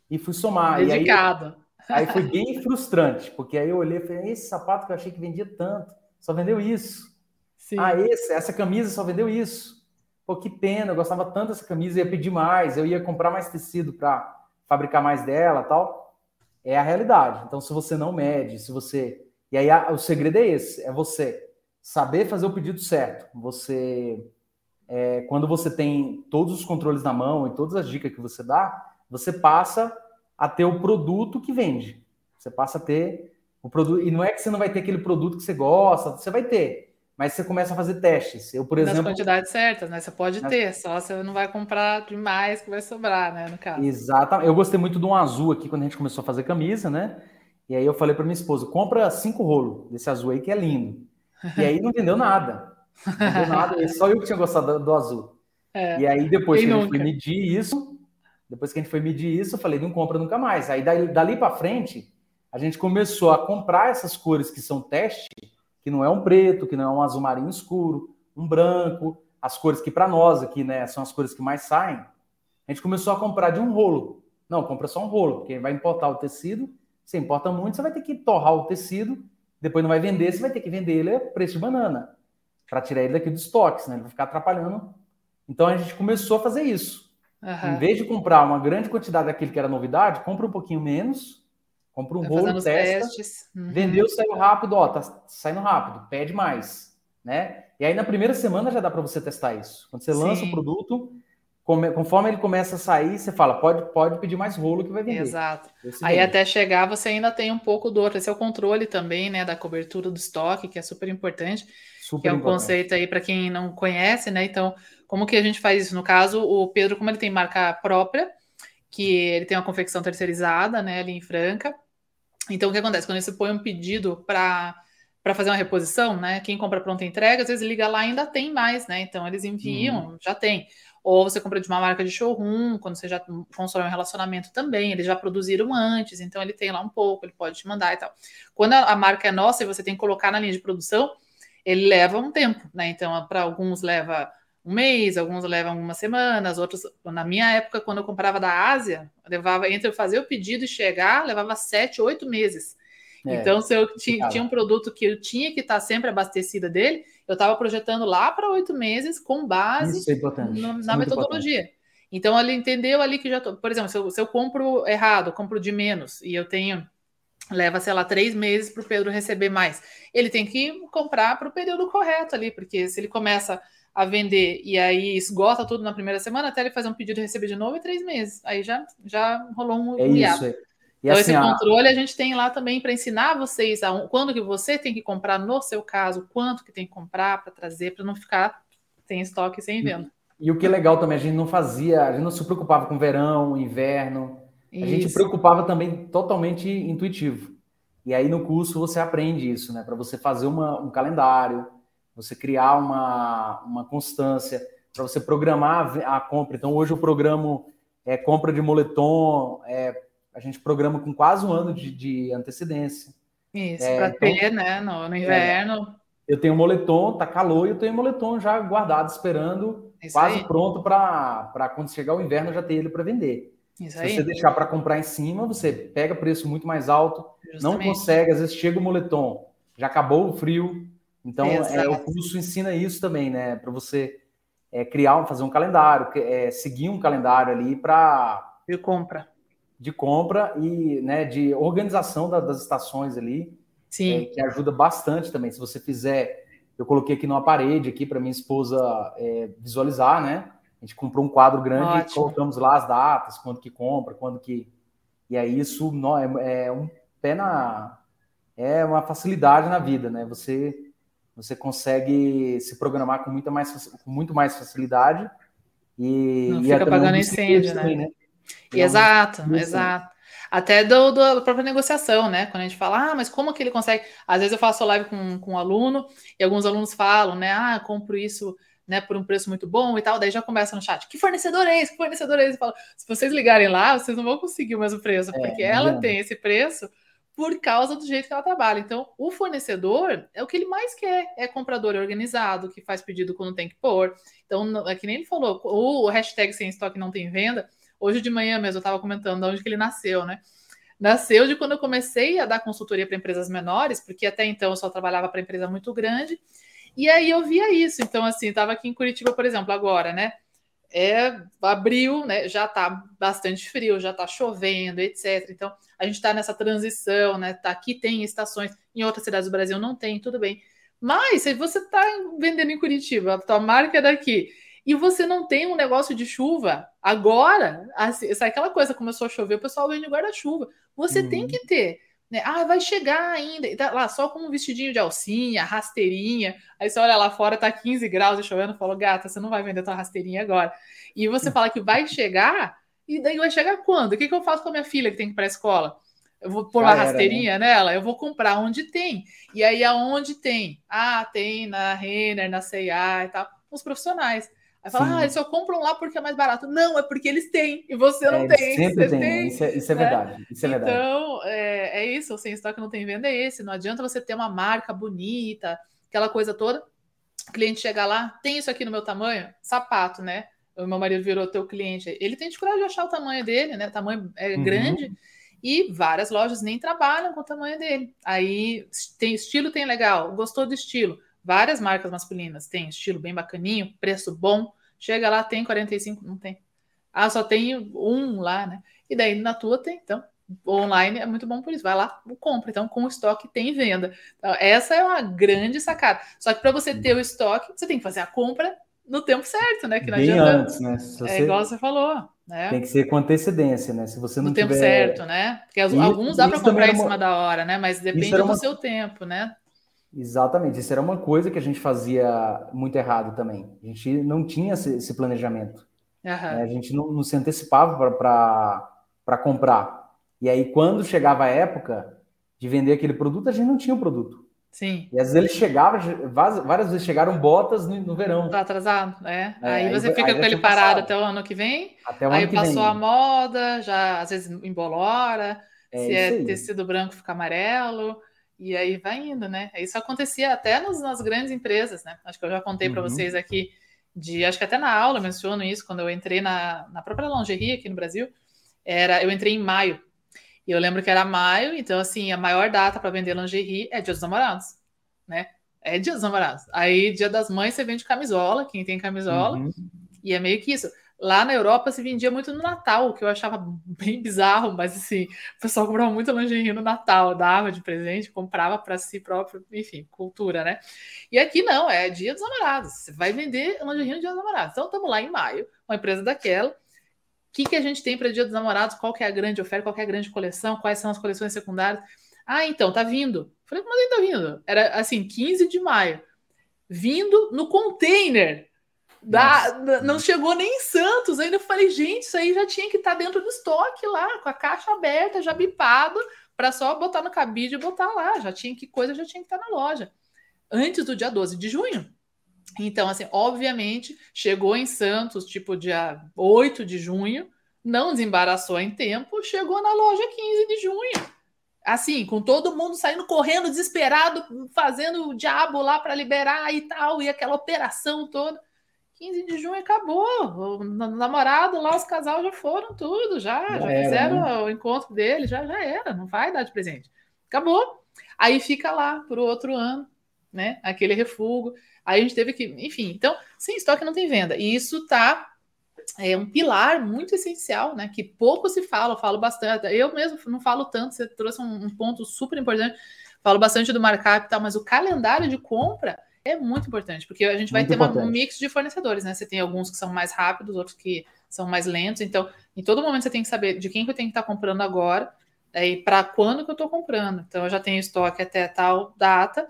e fui somar. Dedicado. E aí, aí foi bem frustrante, porque aí eu olhei e falei, esse sapato que eu achei que vendia tanto, só vendeu isso. Sim. Ah, esse, essa camisa só vendeu isso. Pô, que pena, eu gostava tanto dessa camisa, ia pedir mais, eu ia comprar mais tecido para fabricar mais dela tal. É a realidade. Então, se você não mede, se você. E aí, a, o segredo é esse: é você saber fazer o pedido certo. Você, é, quando você tem todos os controles na mão e todas as dicas que você dá, você passa a ter o produto que vende. Você passa a ter o produto. E não é que você não vai ter aquele produto que você gosta, você vai ter. Mas você começa a fazer testes. Eu, por Nas exemplo. Nas quantidades certas, né? Você pode nas... ter, só você não vai comprar demais que vai sobrar, né? No caso. Exatamente. Eu gostei muito de um azul aqui quando a gente começou a fazer camisa, né? E aí eu falei para minha esposa: compra cinco rolos desse azul aí que é lindo. E aí não vendeu nada. Não vendeu nada, só eu que tinha gostado do, azul. É, e aí depois que nunca. a gente foi medir isso, depois que a gente foi medir isso, eu falei, não compra nunca mais. Aí dali, dali para frente, a gente começou a comprar essas cores que são teste, que não é um preto, que não é um azul marinho escuro, um branco, as cores que para nós aqui, né, são as cores que mais saem. A gente começou a comprar de um rolo. Não, compra só um rolo, porque vai importar o tecido. Se importa muito, você vai ter que torrar o tecido depois não vai vender, você vai ter que vender ele a preço de banana para tirar ele daqui do estoque, senão ele vai ficar atrapalhando. Então a gente começou a fazer isso. Uhum. Em vez de comprar uma grande quantidade daquilo que era novidade, compra um pouquinho menos, compra um tá rolo, testa, uhum. vendeu, saiu rápido, ó, tá saindo rápido, pede mais, né? E aí na primeira semana já dá para você testar isso. Quando você Sim. lança o produto, conforme ele começa a sair, você fala, pode, pode pedir mais rolo que vai vender. Exato. Aí até chegar, você ainda tem um pouco do outro. Esse é o controle também, né, da cobertura do estoque, que é super importante. Super que é um importante. conceito aí para quem não conhece, né? Então, como que a gente faz isso? No caso, o Pedro, como ele tem marca própria, que ele tem uma confecção terceirizada, né, ali em Franca. Então, o que acontece? Quando você põe um pedido para para fazer uma reposição, né? Quem compra pronta entrega, às vezes liga lá e ainda tem mais, né? Então eles enviam, uhum. já tem. Ou você compra de uma marca de showroom, quando você já constrói um relacionamento também, eles já produziram antes, então ele tem lá um pouco, ele pode te mandar e tal. Quando a, a marca é nossa e você tem que colocar na linha de produção, ele leva um tempo, né? Então, para alguns leva um mês, alguns levam algumas semanas, outros. Na minha época, quando eu comprava da Ásia, levava entre eu fazer o pedido e chegar, levava sete, oito meses. É, então, se eu tinha, tinha, um produto que eu tinha que estar sempre abastecida dele, eu estava projetando lá para oito meses com base é no, na metodologia. Importante. Então, ele entendeu ali que já tô, por exemplo, se eu, se eu compro errado, compro de menos e eu tenho leva, sei lá, três meses para o Pedro receber mais. Ele tem que comprar para o período correto ali, porque se ele começa a vender e aí esgota tudo na primeira semana, até ele fazer um pedido e receber de novo é três meses. Aí já, já rolou um, é um isso, é. E então, assim, esse controle a... a gente tem lá também para ensinar vocês a, quando que você tem que comprar, no seu caso, quanto que tem que comprar para trazer, para não ficar sem estoque sem venda. E, e, o que é legal também, a gente não fazia, a gente não se preocupava com verão, inverno, isso. a gente preocupava também totalmente intuitivo. E aí no curso você aprende isso, né? Para você fazer uma, um calendário, você criar uma, uma constância, para você programar a, a compra. Então hoje eu programo é, compra de moletom, é, a gente programa com quase um ano de, de antecedência. Isso, é, para então, ter, né, no, no inverno. É, eu tenho moletom, tá calor, e eu tenho moletom já guardado, esperando, Isso quase aí. pronto para quando chegar o inverno já ter ele para vender. Isso Se aí. você deixar para comprar em cima, você pega preço muito mais alto, Justamente. não consegue, às vezes chega o moletom, já acabou o frio. Então, é, o curso ensina isso também, né? Para você é, criar, fazer um calendário, é, seguir um calendário ali para de compra, de compra e né, de organização da, das estações ali, Sim. É, que ajuda bastante também. Se você fizer, eu coloquei aqui numa parede aqui para minha esposa é, visualizar, né? A gente comprou um quadro grande Ótimo. e colocamos lá as datas, quando que compra, quando que e aí isso é, é um pé na é uma facilidade na vida, né? Você você consegue se programar com muita mais com muito mais facilidade e não fica pagando incêndio, né? Também, né? Exato, exato. Até do, do, da própria negociação, né? Quando a gente fala, ah, mas como que ele consegue? Às vezes eu faço live com, com um aluno e alguns alunos falam, né? Ah, compro isso né, por um preço muito bom e tal, daí já começa no chat, que fornecedor é esse? Que fornecedor é esse? Falo, se vocês ligarem lá, vocês não vão conseguir o mesmo preço, é, porque ela tem esse preço por causa do jeito que ela trabalha. Então, o fornecedor é o que ele mais quer, é comprador organizado, que faz pedido quando tem que pôr. Então, é que nem ele falou, o hashtag sem estoque não tem venda, hoje de manhã mesmo eu estava comentando de onde que ele nasceu, né? Nasceu de quando eu comecei a dar consultoria para empresas menores, porque até então eu só trabalhava para empresa muito grande, e aí eu via isso. Então, assim, estava aqui em Curitiba, por exemplo, agora, né? É abril, né? Já está bastante frio, já está chovendo, etc. Então, a gente está nessa transição, né? Tá, aqui tem estações, em outras cidades do Brasil não tem, tudo bem. Mas se você está vendendo em Curitiba, a tua marca é daqui, e você não tem um negócio de chuva, agora, assim, aquela coisa começou a chover, o pessoal vende guarda-chuva. Você tem uhum. que ter né? Ah, vai chegar ainda. E tá lá só com um vestidinho de alcinha, rasteirinha. Aí você olha lá fora, tá 15 graus e chovendo, falou, gata, você não vai vender tua rasteirinha agora. E você fala que vai chegar, e daí vai chegar quando? O que, que eu faço com a minha filha que tem que ir para a escola? Eu vou pôr uma né? rasteirinha né? nela? Eu vou comprar onde tem. E aí, aonde tem? Ah, tem na Renner, na C&A e tal. Os profissionais. Aí fala, Sim. ah, eles só compram lá porque é mais barato. Não, é porque eles têm e você não é, tem. Sempre tem. tem. Isso, é, isso é né? verdade. Isso é verdade. Então, é, é isso. O sem estoque não tem venda é esse. Não adianta você ter uma marca bonita, aquela coisa toda. O cliente chegar lá, tem isso aqui no meu tamanho? Sapato, né? O meu marido virou teu cliente. Ele tem dificuldade de achar o tamanho dele, né? O tamanho é uhum. grande. E várias lojas nem trabalham com o tamanho dele. Aí tem estilo, tem legal. Gostou do estilo? Várias marcas masculinas têm estilo bem bacaninho, preço bom. Chega lá, tem 45, não tem. Ah, só tem um lá, né? E daí na tua tem, então. Online é muito bom por isso. Vai lá, compra. Então, com o estoque tem venda. Então, essa é uma grande sacada. Só que para você ter o estoque, você tem que fazer a compra no tempo certo, né? Que não Bem adianta. antes, né? é igual você falou. Né? Tem que ser com antecedência, né? Se você não no tiver... tempo certo, né? Porque alguns dá para comprar em cima da hora, né? Mas depende do uma... seu tempo, né? Exatamente, isso era uma coisa que a gente fazia muito errado também. A gente não tinha esse, planejamento. Uhum. A gente não, não se antecipava para comprar. E aí, quando chegava a época de vender aquele produto, a gente não tinha o produto. Sim. E às vezes ele chegava, várias vezes chegaram botas no, no verão. Tá atrasado, é. é aí você aí, fica aí com ele parado até o ano que vem. Até o aí ano que passou vem. a moda, já às vezes embolora. É se é tecido branco, fica amarelo. E aí vai indo, né? Isso acontecia até nos, nas grandes empresas, né? Acho que eu já contei uhum. para vocês aqui de, acho que até na aula menciono isso, quando eu entrei na, na própria lingerie aqui no Brasil, era, eu entrei em maio. E eu lembro que era maio, então assim, a maior data para vender lingerie é Dia dos Namorados, né? É Dia dos Namorados. Aí, Dia das Mães, você vende camisola, quem tem camisola, uhum. e é meio que isso. Lá na Europa se vendia muito no Natal, o que eu achava bem bizarro, mas assim, o pessoal comprava muito lingerie no Natal, dava de presente, comprava para si próprio, enfim, cultura, né? E aqui não, é dia dos namorados. Você vai vender lingerie no dia dos namorados. Então estamos lá em maio, uma empresa daquela. O que, que a gente tem para dia dos namorados? Qual que é a grande oferta? Qual que é a grande coleção? Quais são as coleções secundárias? Ah, então, tá vindo. Falei, como assim tá vindo? Era assim, 15 de maio. Vindo no container da, não chegou nem em Santos. Ainda eu falei, gente, isso aí já tinha que estar tá dentro do estoque lá, com a caixa aberta, já bipado, para só botar no cabide e botar lá. Já tinha que coisa, já tinha que estar tá na loja. Antes do dia 12 de junho. Então, assim, obviamente, chegou em Santos, tipo, dia 8 de junho, não desembaraçou em tempo, chegou na loja 15 de junho. Assim, com todo mundo saindo correndo, desesperado, fazendo o diabo lá para liberar e tal, e aquela operação toda. 15 de junho acabou. O namorado lá, os casais já foram tudo, já, já, já era, fizeram né? o encontro dele, já, já era, não vai dar de presente. Acabou. Aí fica lá para o outro ano. né? Aquele refúgio. Aí a gente teve que, enfim, então, sem estoque não tem venda. E isso tá é um pilar muito essencial, né? Que pouco se fala, eu falo bastante. Eu mesmo não falo tanto, você trouxe um, um ponto super importante. Falo bastante do markup e tal, mas o calendário de compra é muito importante, porque a gente vai muito ter uma, um mix de fornecedores, né? Você tem alguns que são mais rápidos, outros que são mais lentos. Então, em todo momento você tem que saber de quem que eu tenho que estar comprando agora né? e para quando que eu estou comprando. Então, eu já tenho estoque até tal data.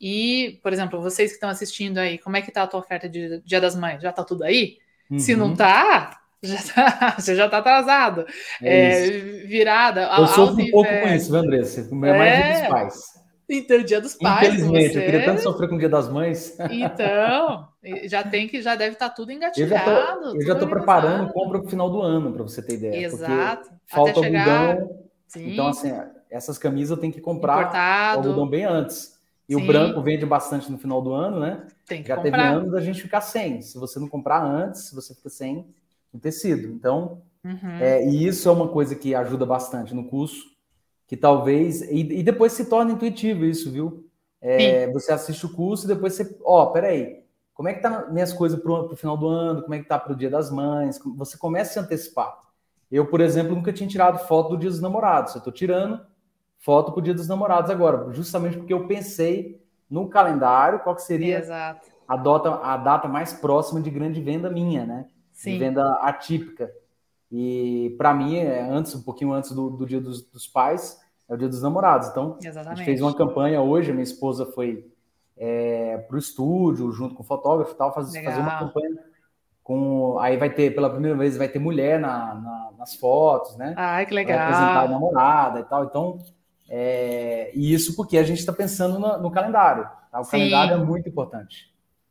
E, por exemplo, vocês que estão assistindo aí, como é que está a tua oferta de Dia das Mães? Já está tudo aí? Uhum. Se não tá, já tá, você já tá atrasado. É, é virada. Eu sofro um pouco com isso, viu, Andressa? É mais é... dos pais. Então, dia dos pais. Infelizmente, você... eu queria tanto sofrer com o dia das mães. Então, já tem que, já deve estar tá tudo engatilhado. Eu já estou preparando compra para o final do ano, para você ter ideia. Exato. Falta chegar... algodão. Sim. Então, assim, essas camisas eu tenho que comprar Importado. algodão bem antes. E Sim. o branco vende bastante no final do ano, né? Tem que Já comprar. teve anos da gente ficar sem. Se você não comprar antes, você fica sem o tecido. Então, uhum. é, e isso é uma coisa que ajuda bastante no curso, que talvez. E, e depois se torna intuitivo isso, viu? É, você assiste o curso e depois você. Ó, oh, peraí. Como é que tá minhas coisas para o final do ano? Como é que tá para o dia das mães? Você começa a se antecipar. Eu, por exemplo, nunca tinha tirado foto do dia dos namorados. Eu estou tirando foto para o Dia dos Namorados agora, justamente porque eu pensei no calendário qual que seria a data, a data mais próxima de grande venda minha, né? Sim. De venda atípica. E para mim, é antes, um pouquinho antes do, do Dia dos, dos, Pais, é o Dia dos Namorados. Então, Exatamente. a gente fez uma campanha hoje, a minha esposa foi é, para o estúdio, junto com o fotógrafo e tal, fazer, fazer uma campanha com. Aí vai ter, pela primeira vez, vai ter mulher na, na nas fotos, né? Ai, que legal. Vai apresentar a namorada e tal. Então, é, e isso porque a gente está pensando no, no calendário. Tá? O Sim. calendário é muito importante.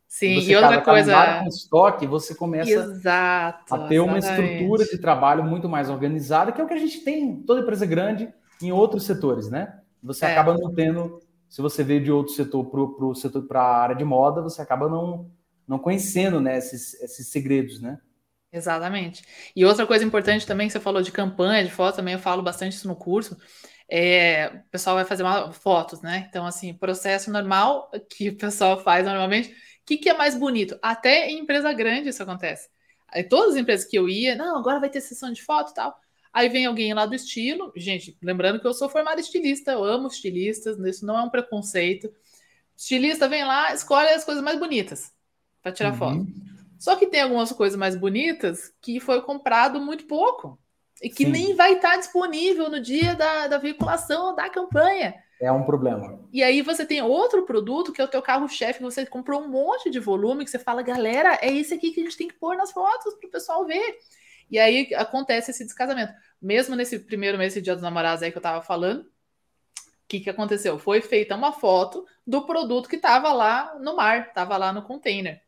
Sim, e outra coisa. Com estoque, você começa Exato, a ter exatamente. uma estrutura de trabalho muito mais organizada, que é o que a gente tem em toda empresa grande em outros setores, né? Você é. acaba não tendo, se você veio de outro setor para o setor para a área de moda, você acaba não, não conhecendo né, esses, esses segredos, né? Exatamente. E outra coisa importante também, que você falou de campanha, de foto, também eu falo bastante isso no curso, é, o pessoal vai fazer uma, fotos, né? Então, assim, processo normal que o pessoal faz normalmente. O que, que é mais bonito? Até em empresa grande isso acontece. Aí, todas as empresas que eu ia, não, agora vai ter sessão de foto e tal. Aí vem alguém lá do estilo. Gente, lembrando que eu sou formada estilista, eu amo estilistas, isso não é um preconceito. Estilista vem lá, escolhe as coisas mais bonitas para tirar uhum. foto. Só que tem algumas coisas mais bonitas que foi comprado muito pouco e que Sim. nem vai estar disponível no dia da, da veiculação da campanha. É um problema. E aí você tem outro produto que é o teu carro-chefe, você comprou um monte de volume, que você fala, galera, é isso aqui que a gente tem que pôr nas fotos para o pessoal ver. E aí acontece esse descasamento. Mesmo nesse primeiro mês de Dia dos Namorados aí que eu estava falando, o que, que aconteceu? Foi feita uma foto do produto que estava lá no mar, estava lá no container.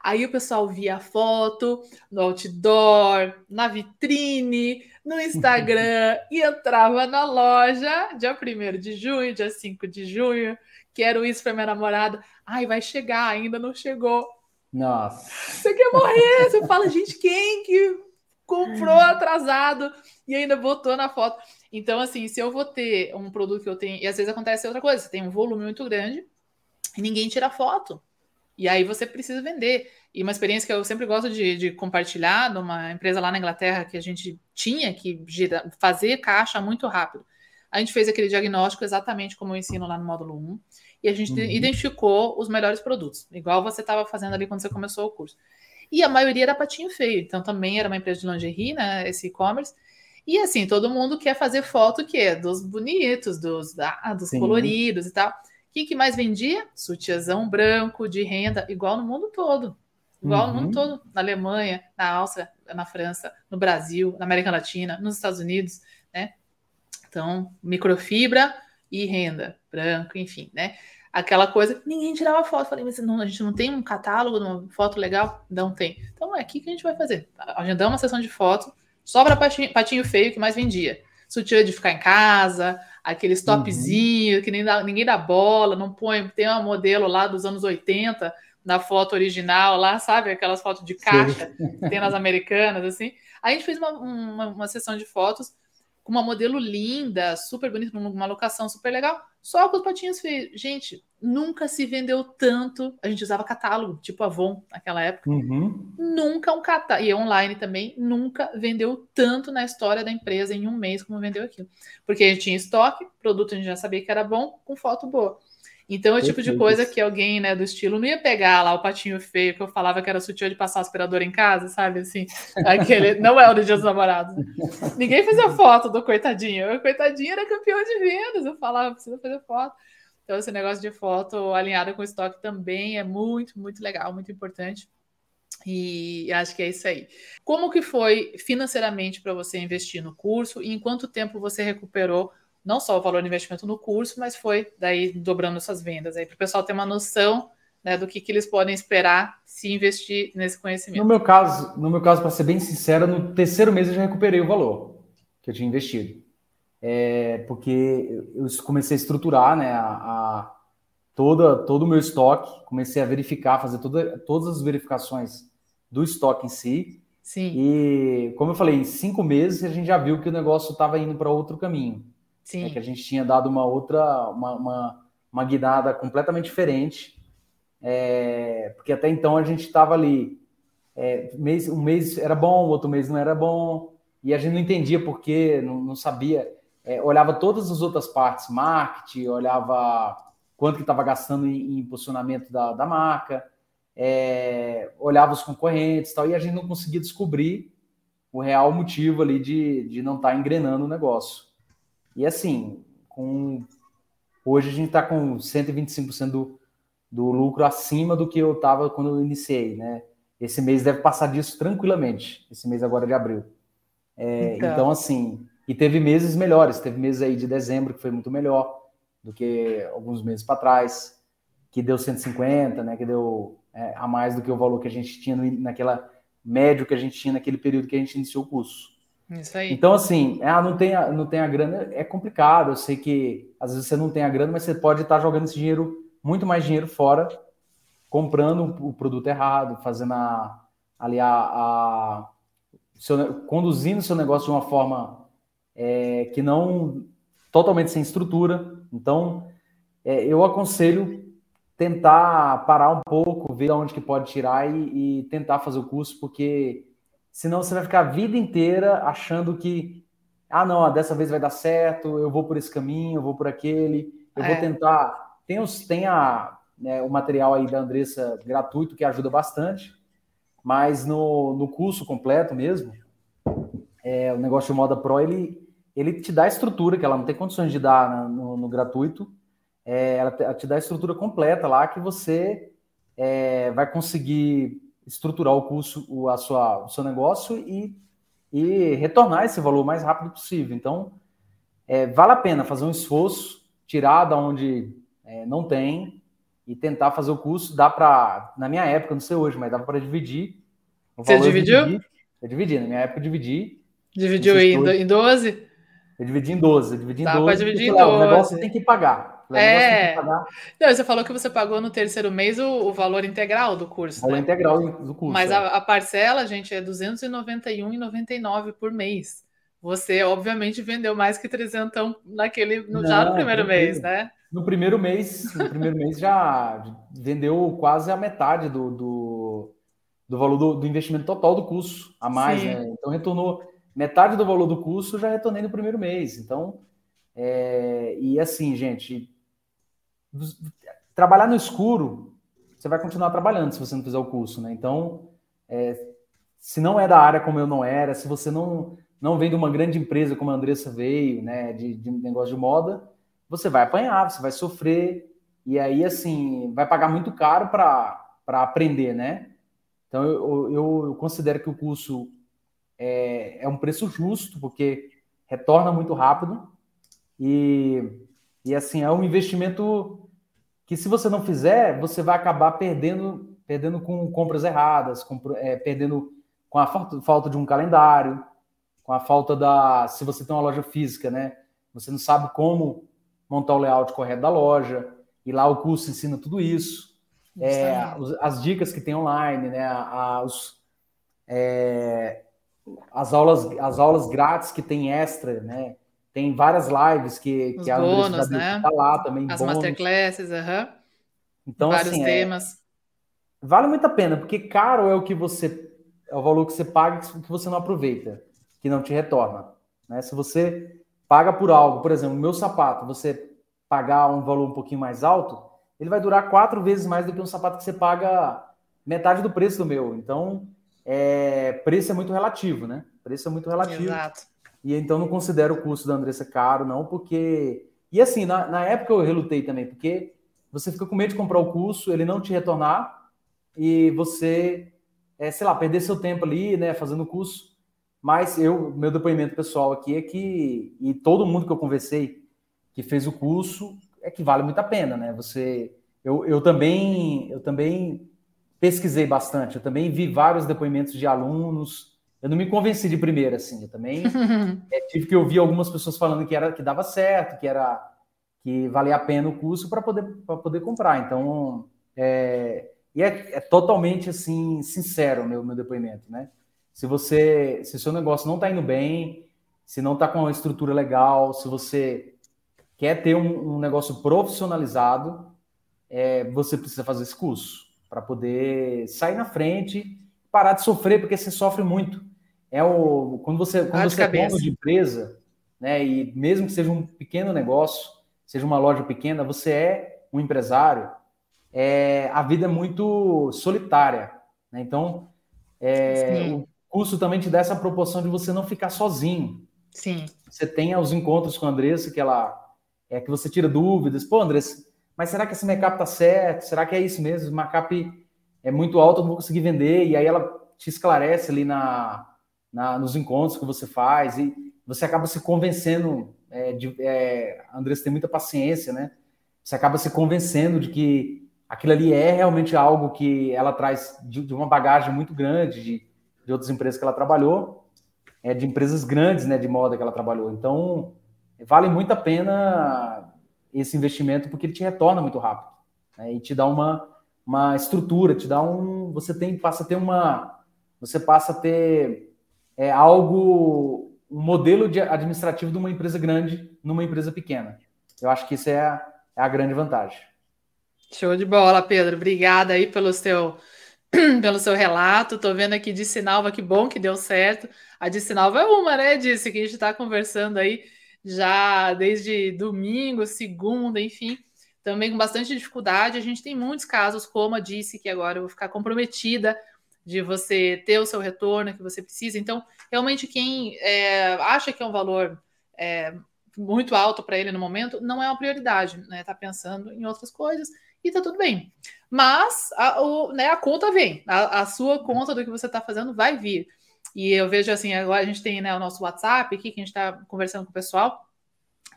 Aí o pessoal via a foto no outdoor, na vitrine, no Instagram e entrava na loja dia 1 de junho, dia 5 de junho. Quero isso para minha namorada. Ai, vai chegar, ainda não chegou. Nossa. Você quer morrer? Você fala, gente, quem que comprou atrasado e ainda botou na foto? Então, assim, se eu vou ter um produto que eu tenho, e às vezes acontece outra coisa, você tem um volume muito grande e ninguém tira foto. E aí você precisa vender. E uma experiência que eu sempre gosto de, de compartilhar, numa empresa lá na Inglaterra que a gente tinha que gira, fazer caixa muito rápido. A gente fez aquele diagnóstico exatamente como eu ensino lá no módulo 1, e a gente uhum. identificou os melhores produtos, igual você estava fazendo ali quando você começou o curso. E a maioria era patinho feio, então também era uma empresa de lingerie, né, esse e-commerce. E assim, todo mundo quer fazer foto que é dos bonitos, dos, ah, dos coloridos e tal que, que mais vendia? Sutiãzão branco de renda, igual no mundo todo. Igual uhum. no mundo uhum. todo. Na Alemanha, na Áustria, na França, no Brasil, na América Latina, nos Estados Unidos, né? Então, microfibra e renda, branco, enfim, né? Aquela coisa, ninguém tirava foto. Falei, mas não, a gente não tem um catálogo, uma foto legal? Não tem. Então é aqui que a gente vai fazer. Agendamos uma sessão de foto, só para patinho, patinho feio que mais vendia. Sutiã de ficar em casa, aqueles topzinho uhum. que nem dá, ninguém dá bola, não põe. Tem uma modelo lá dos anos 80 na foto original lá, sabe? Aquelas fotos de caixa que tem nas americanas, assim. Aí a gente fez uma, uma, uma, sessão de fotos com uma modelo linda, super bonita, numa locação super legal, só com os patinhos feios. Gente, nunca se vendeu tanto. A gente usava catálogo, tipo Avon naquela época. Uhum. Nunca um catálogo, e online também, nunca vendeu tanto na história da empresa em um mês como vendeu aquilo. Porque a gente tinha estoque, produto a gente já sabia que era bom, com foto boa. Então, é o tipo de coisa que alguém, né, do estilo, não ia pegar lá o patinho feio que eu falava que era sutil de passar aspirador em casa, sabe? Assim, aquele. não é o do Dia dos Namorados. Né? Ninguém fazia foto do coitadinho. O coitadinho era campeão de vendas. Eu falava, precisa fazer foto. Então, esse negócio de foto alinhada com estoque também é muito, muito legal, muito importante. E acho que é isso aí. Como que foi financeiramente para você investir no curso e em quanto tempo você recuperou não só o valor do investimento no curso, mas foi daí dobrando essas vendas aí para o pessoal ter uma noção né, do que, que eles podem esperar se investir nesse conhecimento. No meu caso, no meu caso, para ser bem sincero, no terceiro mês eu já recuperei o valor que eu tinha investido. É, porque eu comecei a estruturar né, a, a, toda, todo o meu estoque, comecei a verificar, fazer toda, todas as verificações do estoque em si. Sim. E, como eu falei, em cinco meses a gente já viu que o negócio estava indo para outro caminho. Sim. Né, que a gente tinha dado uma outra, uma, uma, uma guinada completamente diferente, é, porque até então a gente estava ali, é, mês, um mês era bom, outro mês não era bom, e a gente não entendia por quê, não, não sabia, é, olhava todas as outras partes, marketing, olhava quanto que estava gastando em, em, posicionamento da, da marca, é, olhava os concorrentes tal, e a gente não conseguia descobrir o real motivo ali de, de não estar tá engrenando o negócio. E assim, com hoje a gente está com 125% do, do lucro acima do que eu estava quando eu iniciei, né? Esse mês deve passar disso tranquilamente, esse mês agora de abril. É, então. então. assim, e teve meses melhores, teve meses aí de dezembro que foi muito melhor do que alguns meses para trás, que deu 150, né? Que deu é, a mais do que o valor que a gente tinha no, naquela médio que a gente tinha naquele período que a gente iniciou o curso. Isso aí. Então, assim, ah, não tem, a, não tem a grana, é complicado. Eu sei que às vezes você não tem a grana, mas você pode estar jogando esse dinheiro, muito mais dinheiro fora, comprando o produto errado, fazendo a, ali a, a seu, conduzindo seu negócio de uma forma é, que não totalmente sem estrutura. Então, é, eu aconselho tentar parar um pouco, ver onde que pode tirar e, e tentar fazer o curso, porque Senão você vai ficar a vida inteira achando que, ah, não, dessa vez vai dar certo, eu vou por esse caminho, eu vou por aquele, eu é. vou tentar. Tem, os, tem a, né, o material aí da Andressa gratuito que ajuda bastante, mas no, no curso completo mesmo, é, o negócio de moda pro, ele, ele te dá a estrutura que ela não tem condições de dar no, no gratuito, é, ela, te, ela te dá a estrutura completa lá que você é, vai conseguir estruturar o curso, o, a sua, o seu negócio e, e retornar esse valor o mais rápido possível. Então, é, vale a pena fazer um esforço, tirar da onde é, não tem e tentar fazer o curso. Dá para, na minha época, não sei hoje, mas dava para dividir. Você dividiu? Eu dividi, eu dividi, na minha época eu dividi. Dividiu em 12? Eu dividi em 12, eu dividi em Dá 12. dividir em 12. O negócio tem que pagar. É. Não, você falou que você pagou no terceiro mês o, o valor integral do curso. O valor né? integral do curso. Mas é. a, a, parcela, gente, é R$ 291,99 por mês. Você, obviamente, vendeu mais que 300 naquele, no, Não, já no primeiro mês, né? No primeiro mês, no primeiro mês já vendeu quase a metade do, do, do valor do, do, investimento total do curso, a mais, Sim. né? Então retornou metade do valor do curso, já retornei no primeiro mês. Então, é, e assim, gente, trabalhar no escuro, você vai continuar trabalhando se você não fizer o curso, né? Então, é, se não é da área como eu não era, se você não, não vem de uma grande empresa como a Andressa veio, né, de, de negócio de moda, você vai apanhar, você vai sofrer, e aí, assim, vai pagar muito caro para aprender, né? Então, eu, eu, eu, considero que o curso é, é um preço justo, porque retorna muito rápido, e, e assim, é um investimento que se você não fizer, você vai acabar perdendo, perdendo com compras erradas, com, é, perdendo com a falta de um calendário, com a falta da. Se você tem uma loja física, né? Você não sabe como montar o layout correto da loja, e lá o curso ensina tudo isso. É, as dicas que tem online, né? A, os, é, as aulas, as aulas grátis que tem extra, né? Tem várias lives que, Os que a bônus, né? tá lá também. As bônus. masterclasses, aham. Então, Vários assim, é- temas. vale muito a pena, porque caro é o que você é o valor que você paga que você não aproveita, que não te retorna. Né? Se você paga por algo, por exemplo, o meu sapato, você pagar um valor um pouquinho mais alto, ele vai durar quatro vezes mais do que um sapato que você paga metade do preço do meu. Então, é, preço é muito relativo, né? Preço é muito relativo. Exato. E então não considero o custo da Andressa caro, não, porque. E assim, na, na época eu relutei também, porque você fica com medo de comprar o curso, ele não te retornar, e você, é, sei lá, perder seu tempo ali, né, fazendo o curso. Mas eu, meu depoimento pessoal aqui é que, e todo mundo que eu conversei que fez o curso, é que vale muito a pena, né? Você. Eu, eu também eu também pesquisei bastante, eu também vi vários depoimentos de alunos. Eu não me convenci de primeira, assim. Eu também é, tive que ouvir algumas pessoas falando que era que dava certo, que era que valia a pena o curso para poder para poder comprar. Então, é, e é, é, totalmente assim sincero o meu, meu depoimento, né? Se você se seu negócio não está indo bem, se não está com uma estrutura legal, se você quer ter um, um negócio profissionalizado, é, você precisa fazer esse curso para poder sair na frente, parar de sofrer, porque você sofre muito. É o quando você quando você é dono de empresa, né? E mesmo que seja um pequeno negócio, seja uma loja pequena, você é um empresário. É, a vida é muito solitária, né? Então, é, o curso também te dá essa proporção de você não ficar sozinho. Sim. Você tem os encontros com a Andressa, que ela é que você tira dúvidas. Pô, Andressa, mas será que esse mercado tá certo? Será que é isso mesmo? O markup é muito alto, eu não vou conseguir vender. E aí ela te esclarece ali na, na nos encontros que você faz e você acaba se convencendo. É, de, é, Andressa tem muita paciência, né? Você acaba se convencendo de que aquilo ali é realmente algo que ela traz de, de uma bagagem muito grande de, de outras empresas que ela trabalhou, é, de empresas grandes, né, de moda que ela trabalhou. Então, vale muito a pena esse investimento porque ele te retorna muito rápido né? e te dá uma, uma estrutura, te dá um, você tem passa a ter uma, você passa a ter é, algo, um modelo de administrativo de uma empresa grande numa empresa pequena. Eu acho que isso é a, é a grande vantagem. Show de bola, Pedro. Obrigada aí pelo seu pelo seu relato. Tô vendo aqui de Sinalva, que bom que deu certo. A de Sinalva é uma, né? Disse que a gente está conversando aí já desde domingo, segunda, enfim, também com bastante dificuldade. A gente tem muitos casos, como a disse, que agora eu vou ficar comprometida de você ter o seu retorno que você precisa. Então, realmente, quem é, acha que é um valor é, muito alto para ele no momento, não é uma prioridade, né? Tá pensando em outras coisas e tá tudo bem. Mas a, o, né, a conta vem, a, a sua conta do que você está fazendo vai vir. E eu vejo assim, agora a gente tem né, o nosso WhatsApp aqui, que a gente está conversando com o pessoal.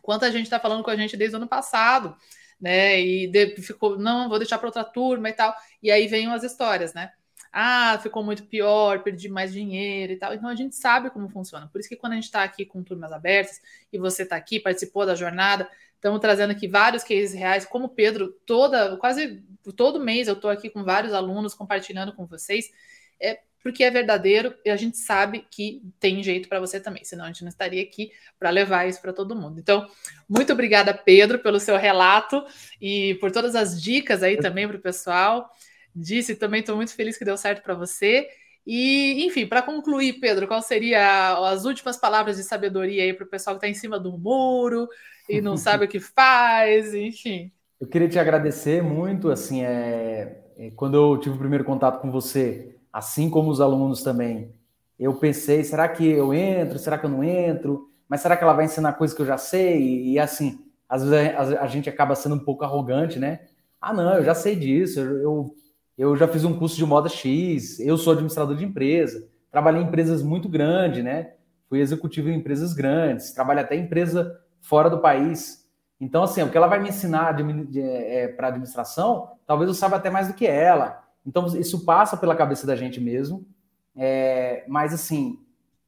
Quanta gente está falando com a gente desde o ano passado, né? E de, ficou, não, vou deixar para outra turma e tal. E aí vem as histórias, né? Ah, ficou muito pior, perdi mais dinheiro e tal. Então a gente sabe como funciona. Por isso que quando a gente está aqui com turmas abertas e você está aqui, participou da jornada, estamos trazendo aqui vários cases reais, como o Pedro, toda, quase todo mês eu estou aqui com vários alunos compartilhando com vocês. É, porque é verdadeiro e a gente sabe que tem jeito para você também, senão a gente não estaria aqui para levar isso para todo mundo. Então, muito obrigada, Pedro, pelo seu relato e por todas as dicas aí também para o pessoal. Disse também, estou muito feliz que deu certo para você. E, enfim, para concluir, Pedro, qual seria as últimas palavras de sabedoria aí para o pessoal que está em cima do muro e não sabe o que faz, enfim. Eu queria te agradecer muito, assim, é, quando eu tive o primeiro contato com você, assim como os alunos também. Eu pensei, será que eu entro? Será que eu não entro? Mas será que ela vai ensinar coisas que eu já sei? E, e assim, às vezes a, a, gente acaba sendo um pouco arrogante, né? Ah, não, eu já sei disso, eu, eu, eu já fiz um curso de moda X, eu sou administrador de empresa, trabalhei em empresas muito grandes, né? Fui executivo em empresas grandes, trabalho até em empresa fora do país. Então, assim, o que ela vai me ensinar é, para administração, talvez eu saiba até mais do que ela. Então, isso passa pela cabeça da gente mesmo. É, mas, assim,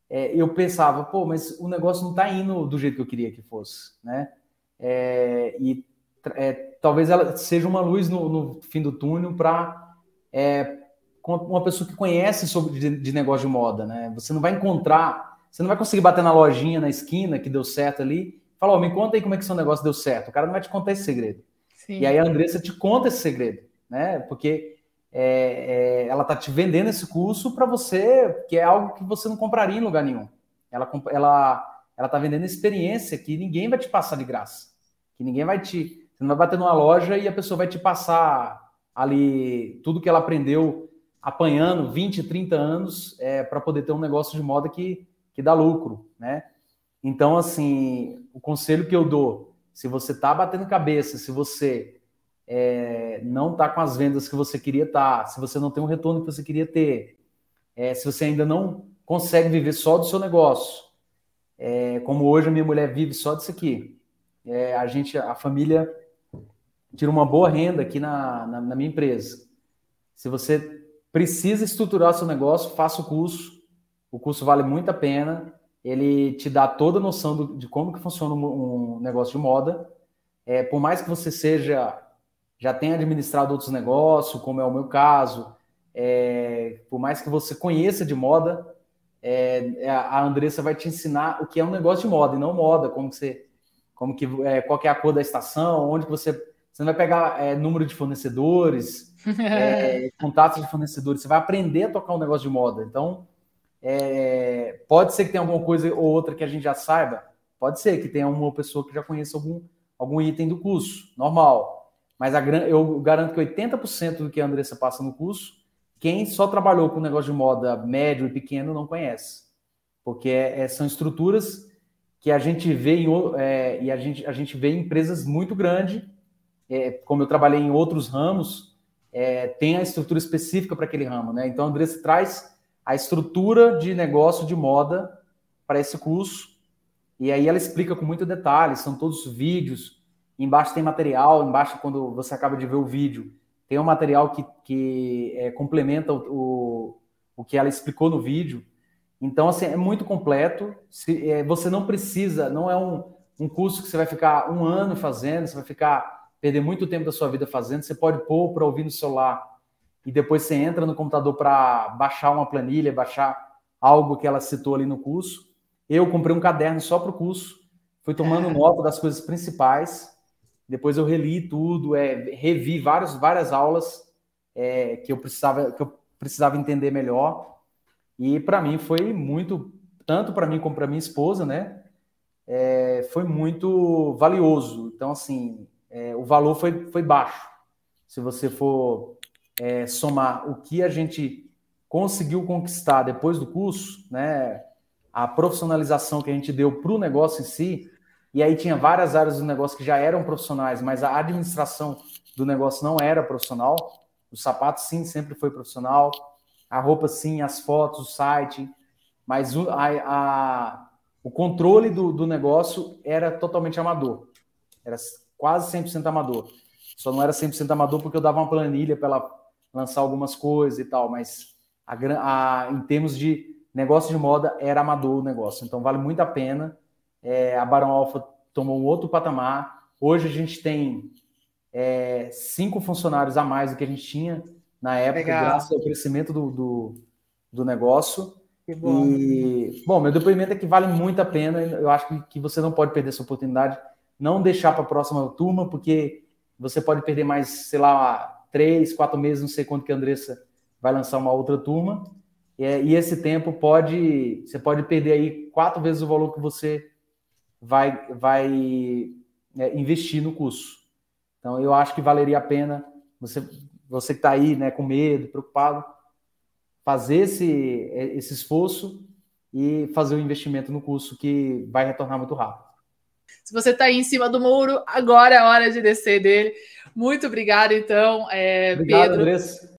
é, eu pensava, pô, mas o negócio não está indo do jeito que eu queria que fosse, né? É, e é, talvez ela seja uma luz no, no fim do túnel para é, com uma pessoa que conhece sobre de, de negócio de moda, né? Você não vai encontrar, você não vai conseguir bater na lojinha na esquina que deu certo ali, falar, oh, me conta aí como é que seu negócio deu certo. O cara não vai te contar esse segredo. Sim. E aí a Andressa te conta esse segredo, né? Porque é, é, ela tá te vendendo esse curso para você, que é algo que você não compraria em lugar nenhum. Ela, ela, ela tá vendendo experiência que ninguém vai te passar de graça. Que ninguém vai te. Você não vai bater numa loja e a pessoa vai te passar ali tudo que ela aprendeu apanhando 20, 30 anos é, para poder ter um negócio de moda que, que dá lucro, né? Então, assim, o conselho que eu dou, se você está batendo cabeça, se você é, não está com as vendas que você queria estar, tá, se você não tem o retorno que você queria ter, é, se você ainda não consegue viver só do seu negócio, é, como hoje a minha mulher vive só disso aqui, é, a gente, a família tira uma boa renda aqui na, na, na minha empresa. Se você precisa estruturar seu negócio, faça o curso. O curso vale muito a pena. Ele te dá toda a noção do, de como que funciona um, negócio de moda. É, por mais que você seja já tenha administrado outros negócios, como é o meu caso, é, por mais que você conheça de moda, é, é a Andressa vai te ensinar o que é um negócio de moda e não moda, como que você, como que é, qual que é a cor da estação, onde você você não vai pegar é, número de fornecedores, é, contatos de fornecedores. Você vai aprender a tocar um negócio de moda. Então, é, pode ser que tenha alguma coisa ou outra que a gente já saiba. Pode ser que tenha uma pessoa que já conheça algum, algum item do curso, normal. Mas a, eu garanto que 80% do que a Andressa passa no curso, quem só trabalhou com negócio de moda médio e pequeno não conhece. Porque é, é, são estruturas que a gente vê em, é, e a gente, a gente vê em empresas muito grandes é, como eu trabalhei em outros ramos, é, tem a estrutura específica para aquele ramo, né? Então, a Andressa traz a estrutura de negócio de moda para esse curso, e aí ela explica com muito detalhe, são todos vídeos, embaixo tem material, embaixo, quando você acaba de ver o vídeo, tem um material que, que é, complementa o, o, o, que ela explicou no vídeo. Então, assim, é muito completo. Se, é, você não precisa, não é um, um curso que você vai ficar um ano fazendo, você vai ficar perder muito tempo da sua vida fazendo, você pode pôr para ouvir no celular e depois você entra no computador para baixar uma planilha, baixar algo que ela citou ali no curso. Eu comprei um caderno só para o curso, fui tomando nota das coisas principais, depois eu reli tudo, é, revi vários, várias aulas é, que eu precisava que eu precisava entender melhor. E para mim foi muito, tanto para mim como para minha esposa, né? É, foi muito valioso. Então, assim, é, o valor foi, foi baixo. Se você for é, somar o que a gente conseguiu conquistar depois do curso, né, a profissionalização que a gente deu para o negócio em si, e aí tinha várias áreas do negócio que já eram profissionais, mas a administração do negócio não era profissional. O sapato, sim, sempre foi profissional. A roupa, sim, as fotos, o site. Mas o, a, a, o controle do, do negócio era totalmente amador. Era quase 100% amador. Só não era 100% amador porque eu dava uma planilha para ela lançar algumas coisas e tal, mas a, a, em termos de negócio de moda, era amador o negócio. Então vale muito a pena. É, a Barão Alfa tomou um outro patamar. Hoje a gente tem é, cinco funcionários a mais do que a gente tinha na época, Legal. graças ao crescimento do, do, do negócio. Bom. E, bom, meu depoimento é que vale muito a pena. Eu acho que, que você não pode perder essa oportunidade não deixar para a próxima turma, porque você pode perder mais, sei lá, três, quatro meses, não sei quanto que a Andressa vai lançar uma outra turma. E, esse tempo pode, você pode perder aí quatro vezes o valor que você vai, vai é, investir no curso. Então, eu acho que valeria a pena você, você que está aí, né, com medo, preocupado, fazer esse, esse esforço e fazer o investimento no curso que vai retornar muito rápido. Se você está aí em cima do muro, agora é a hora de descer dele. Muito obrigada, então, é, Obrigado, Pedro. Andressa.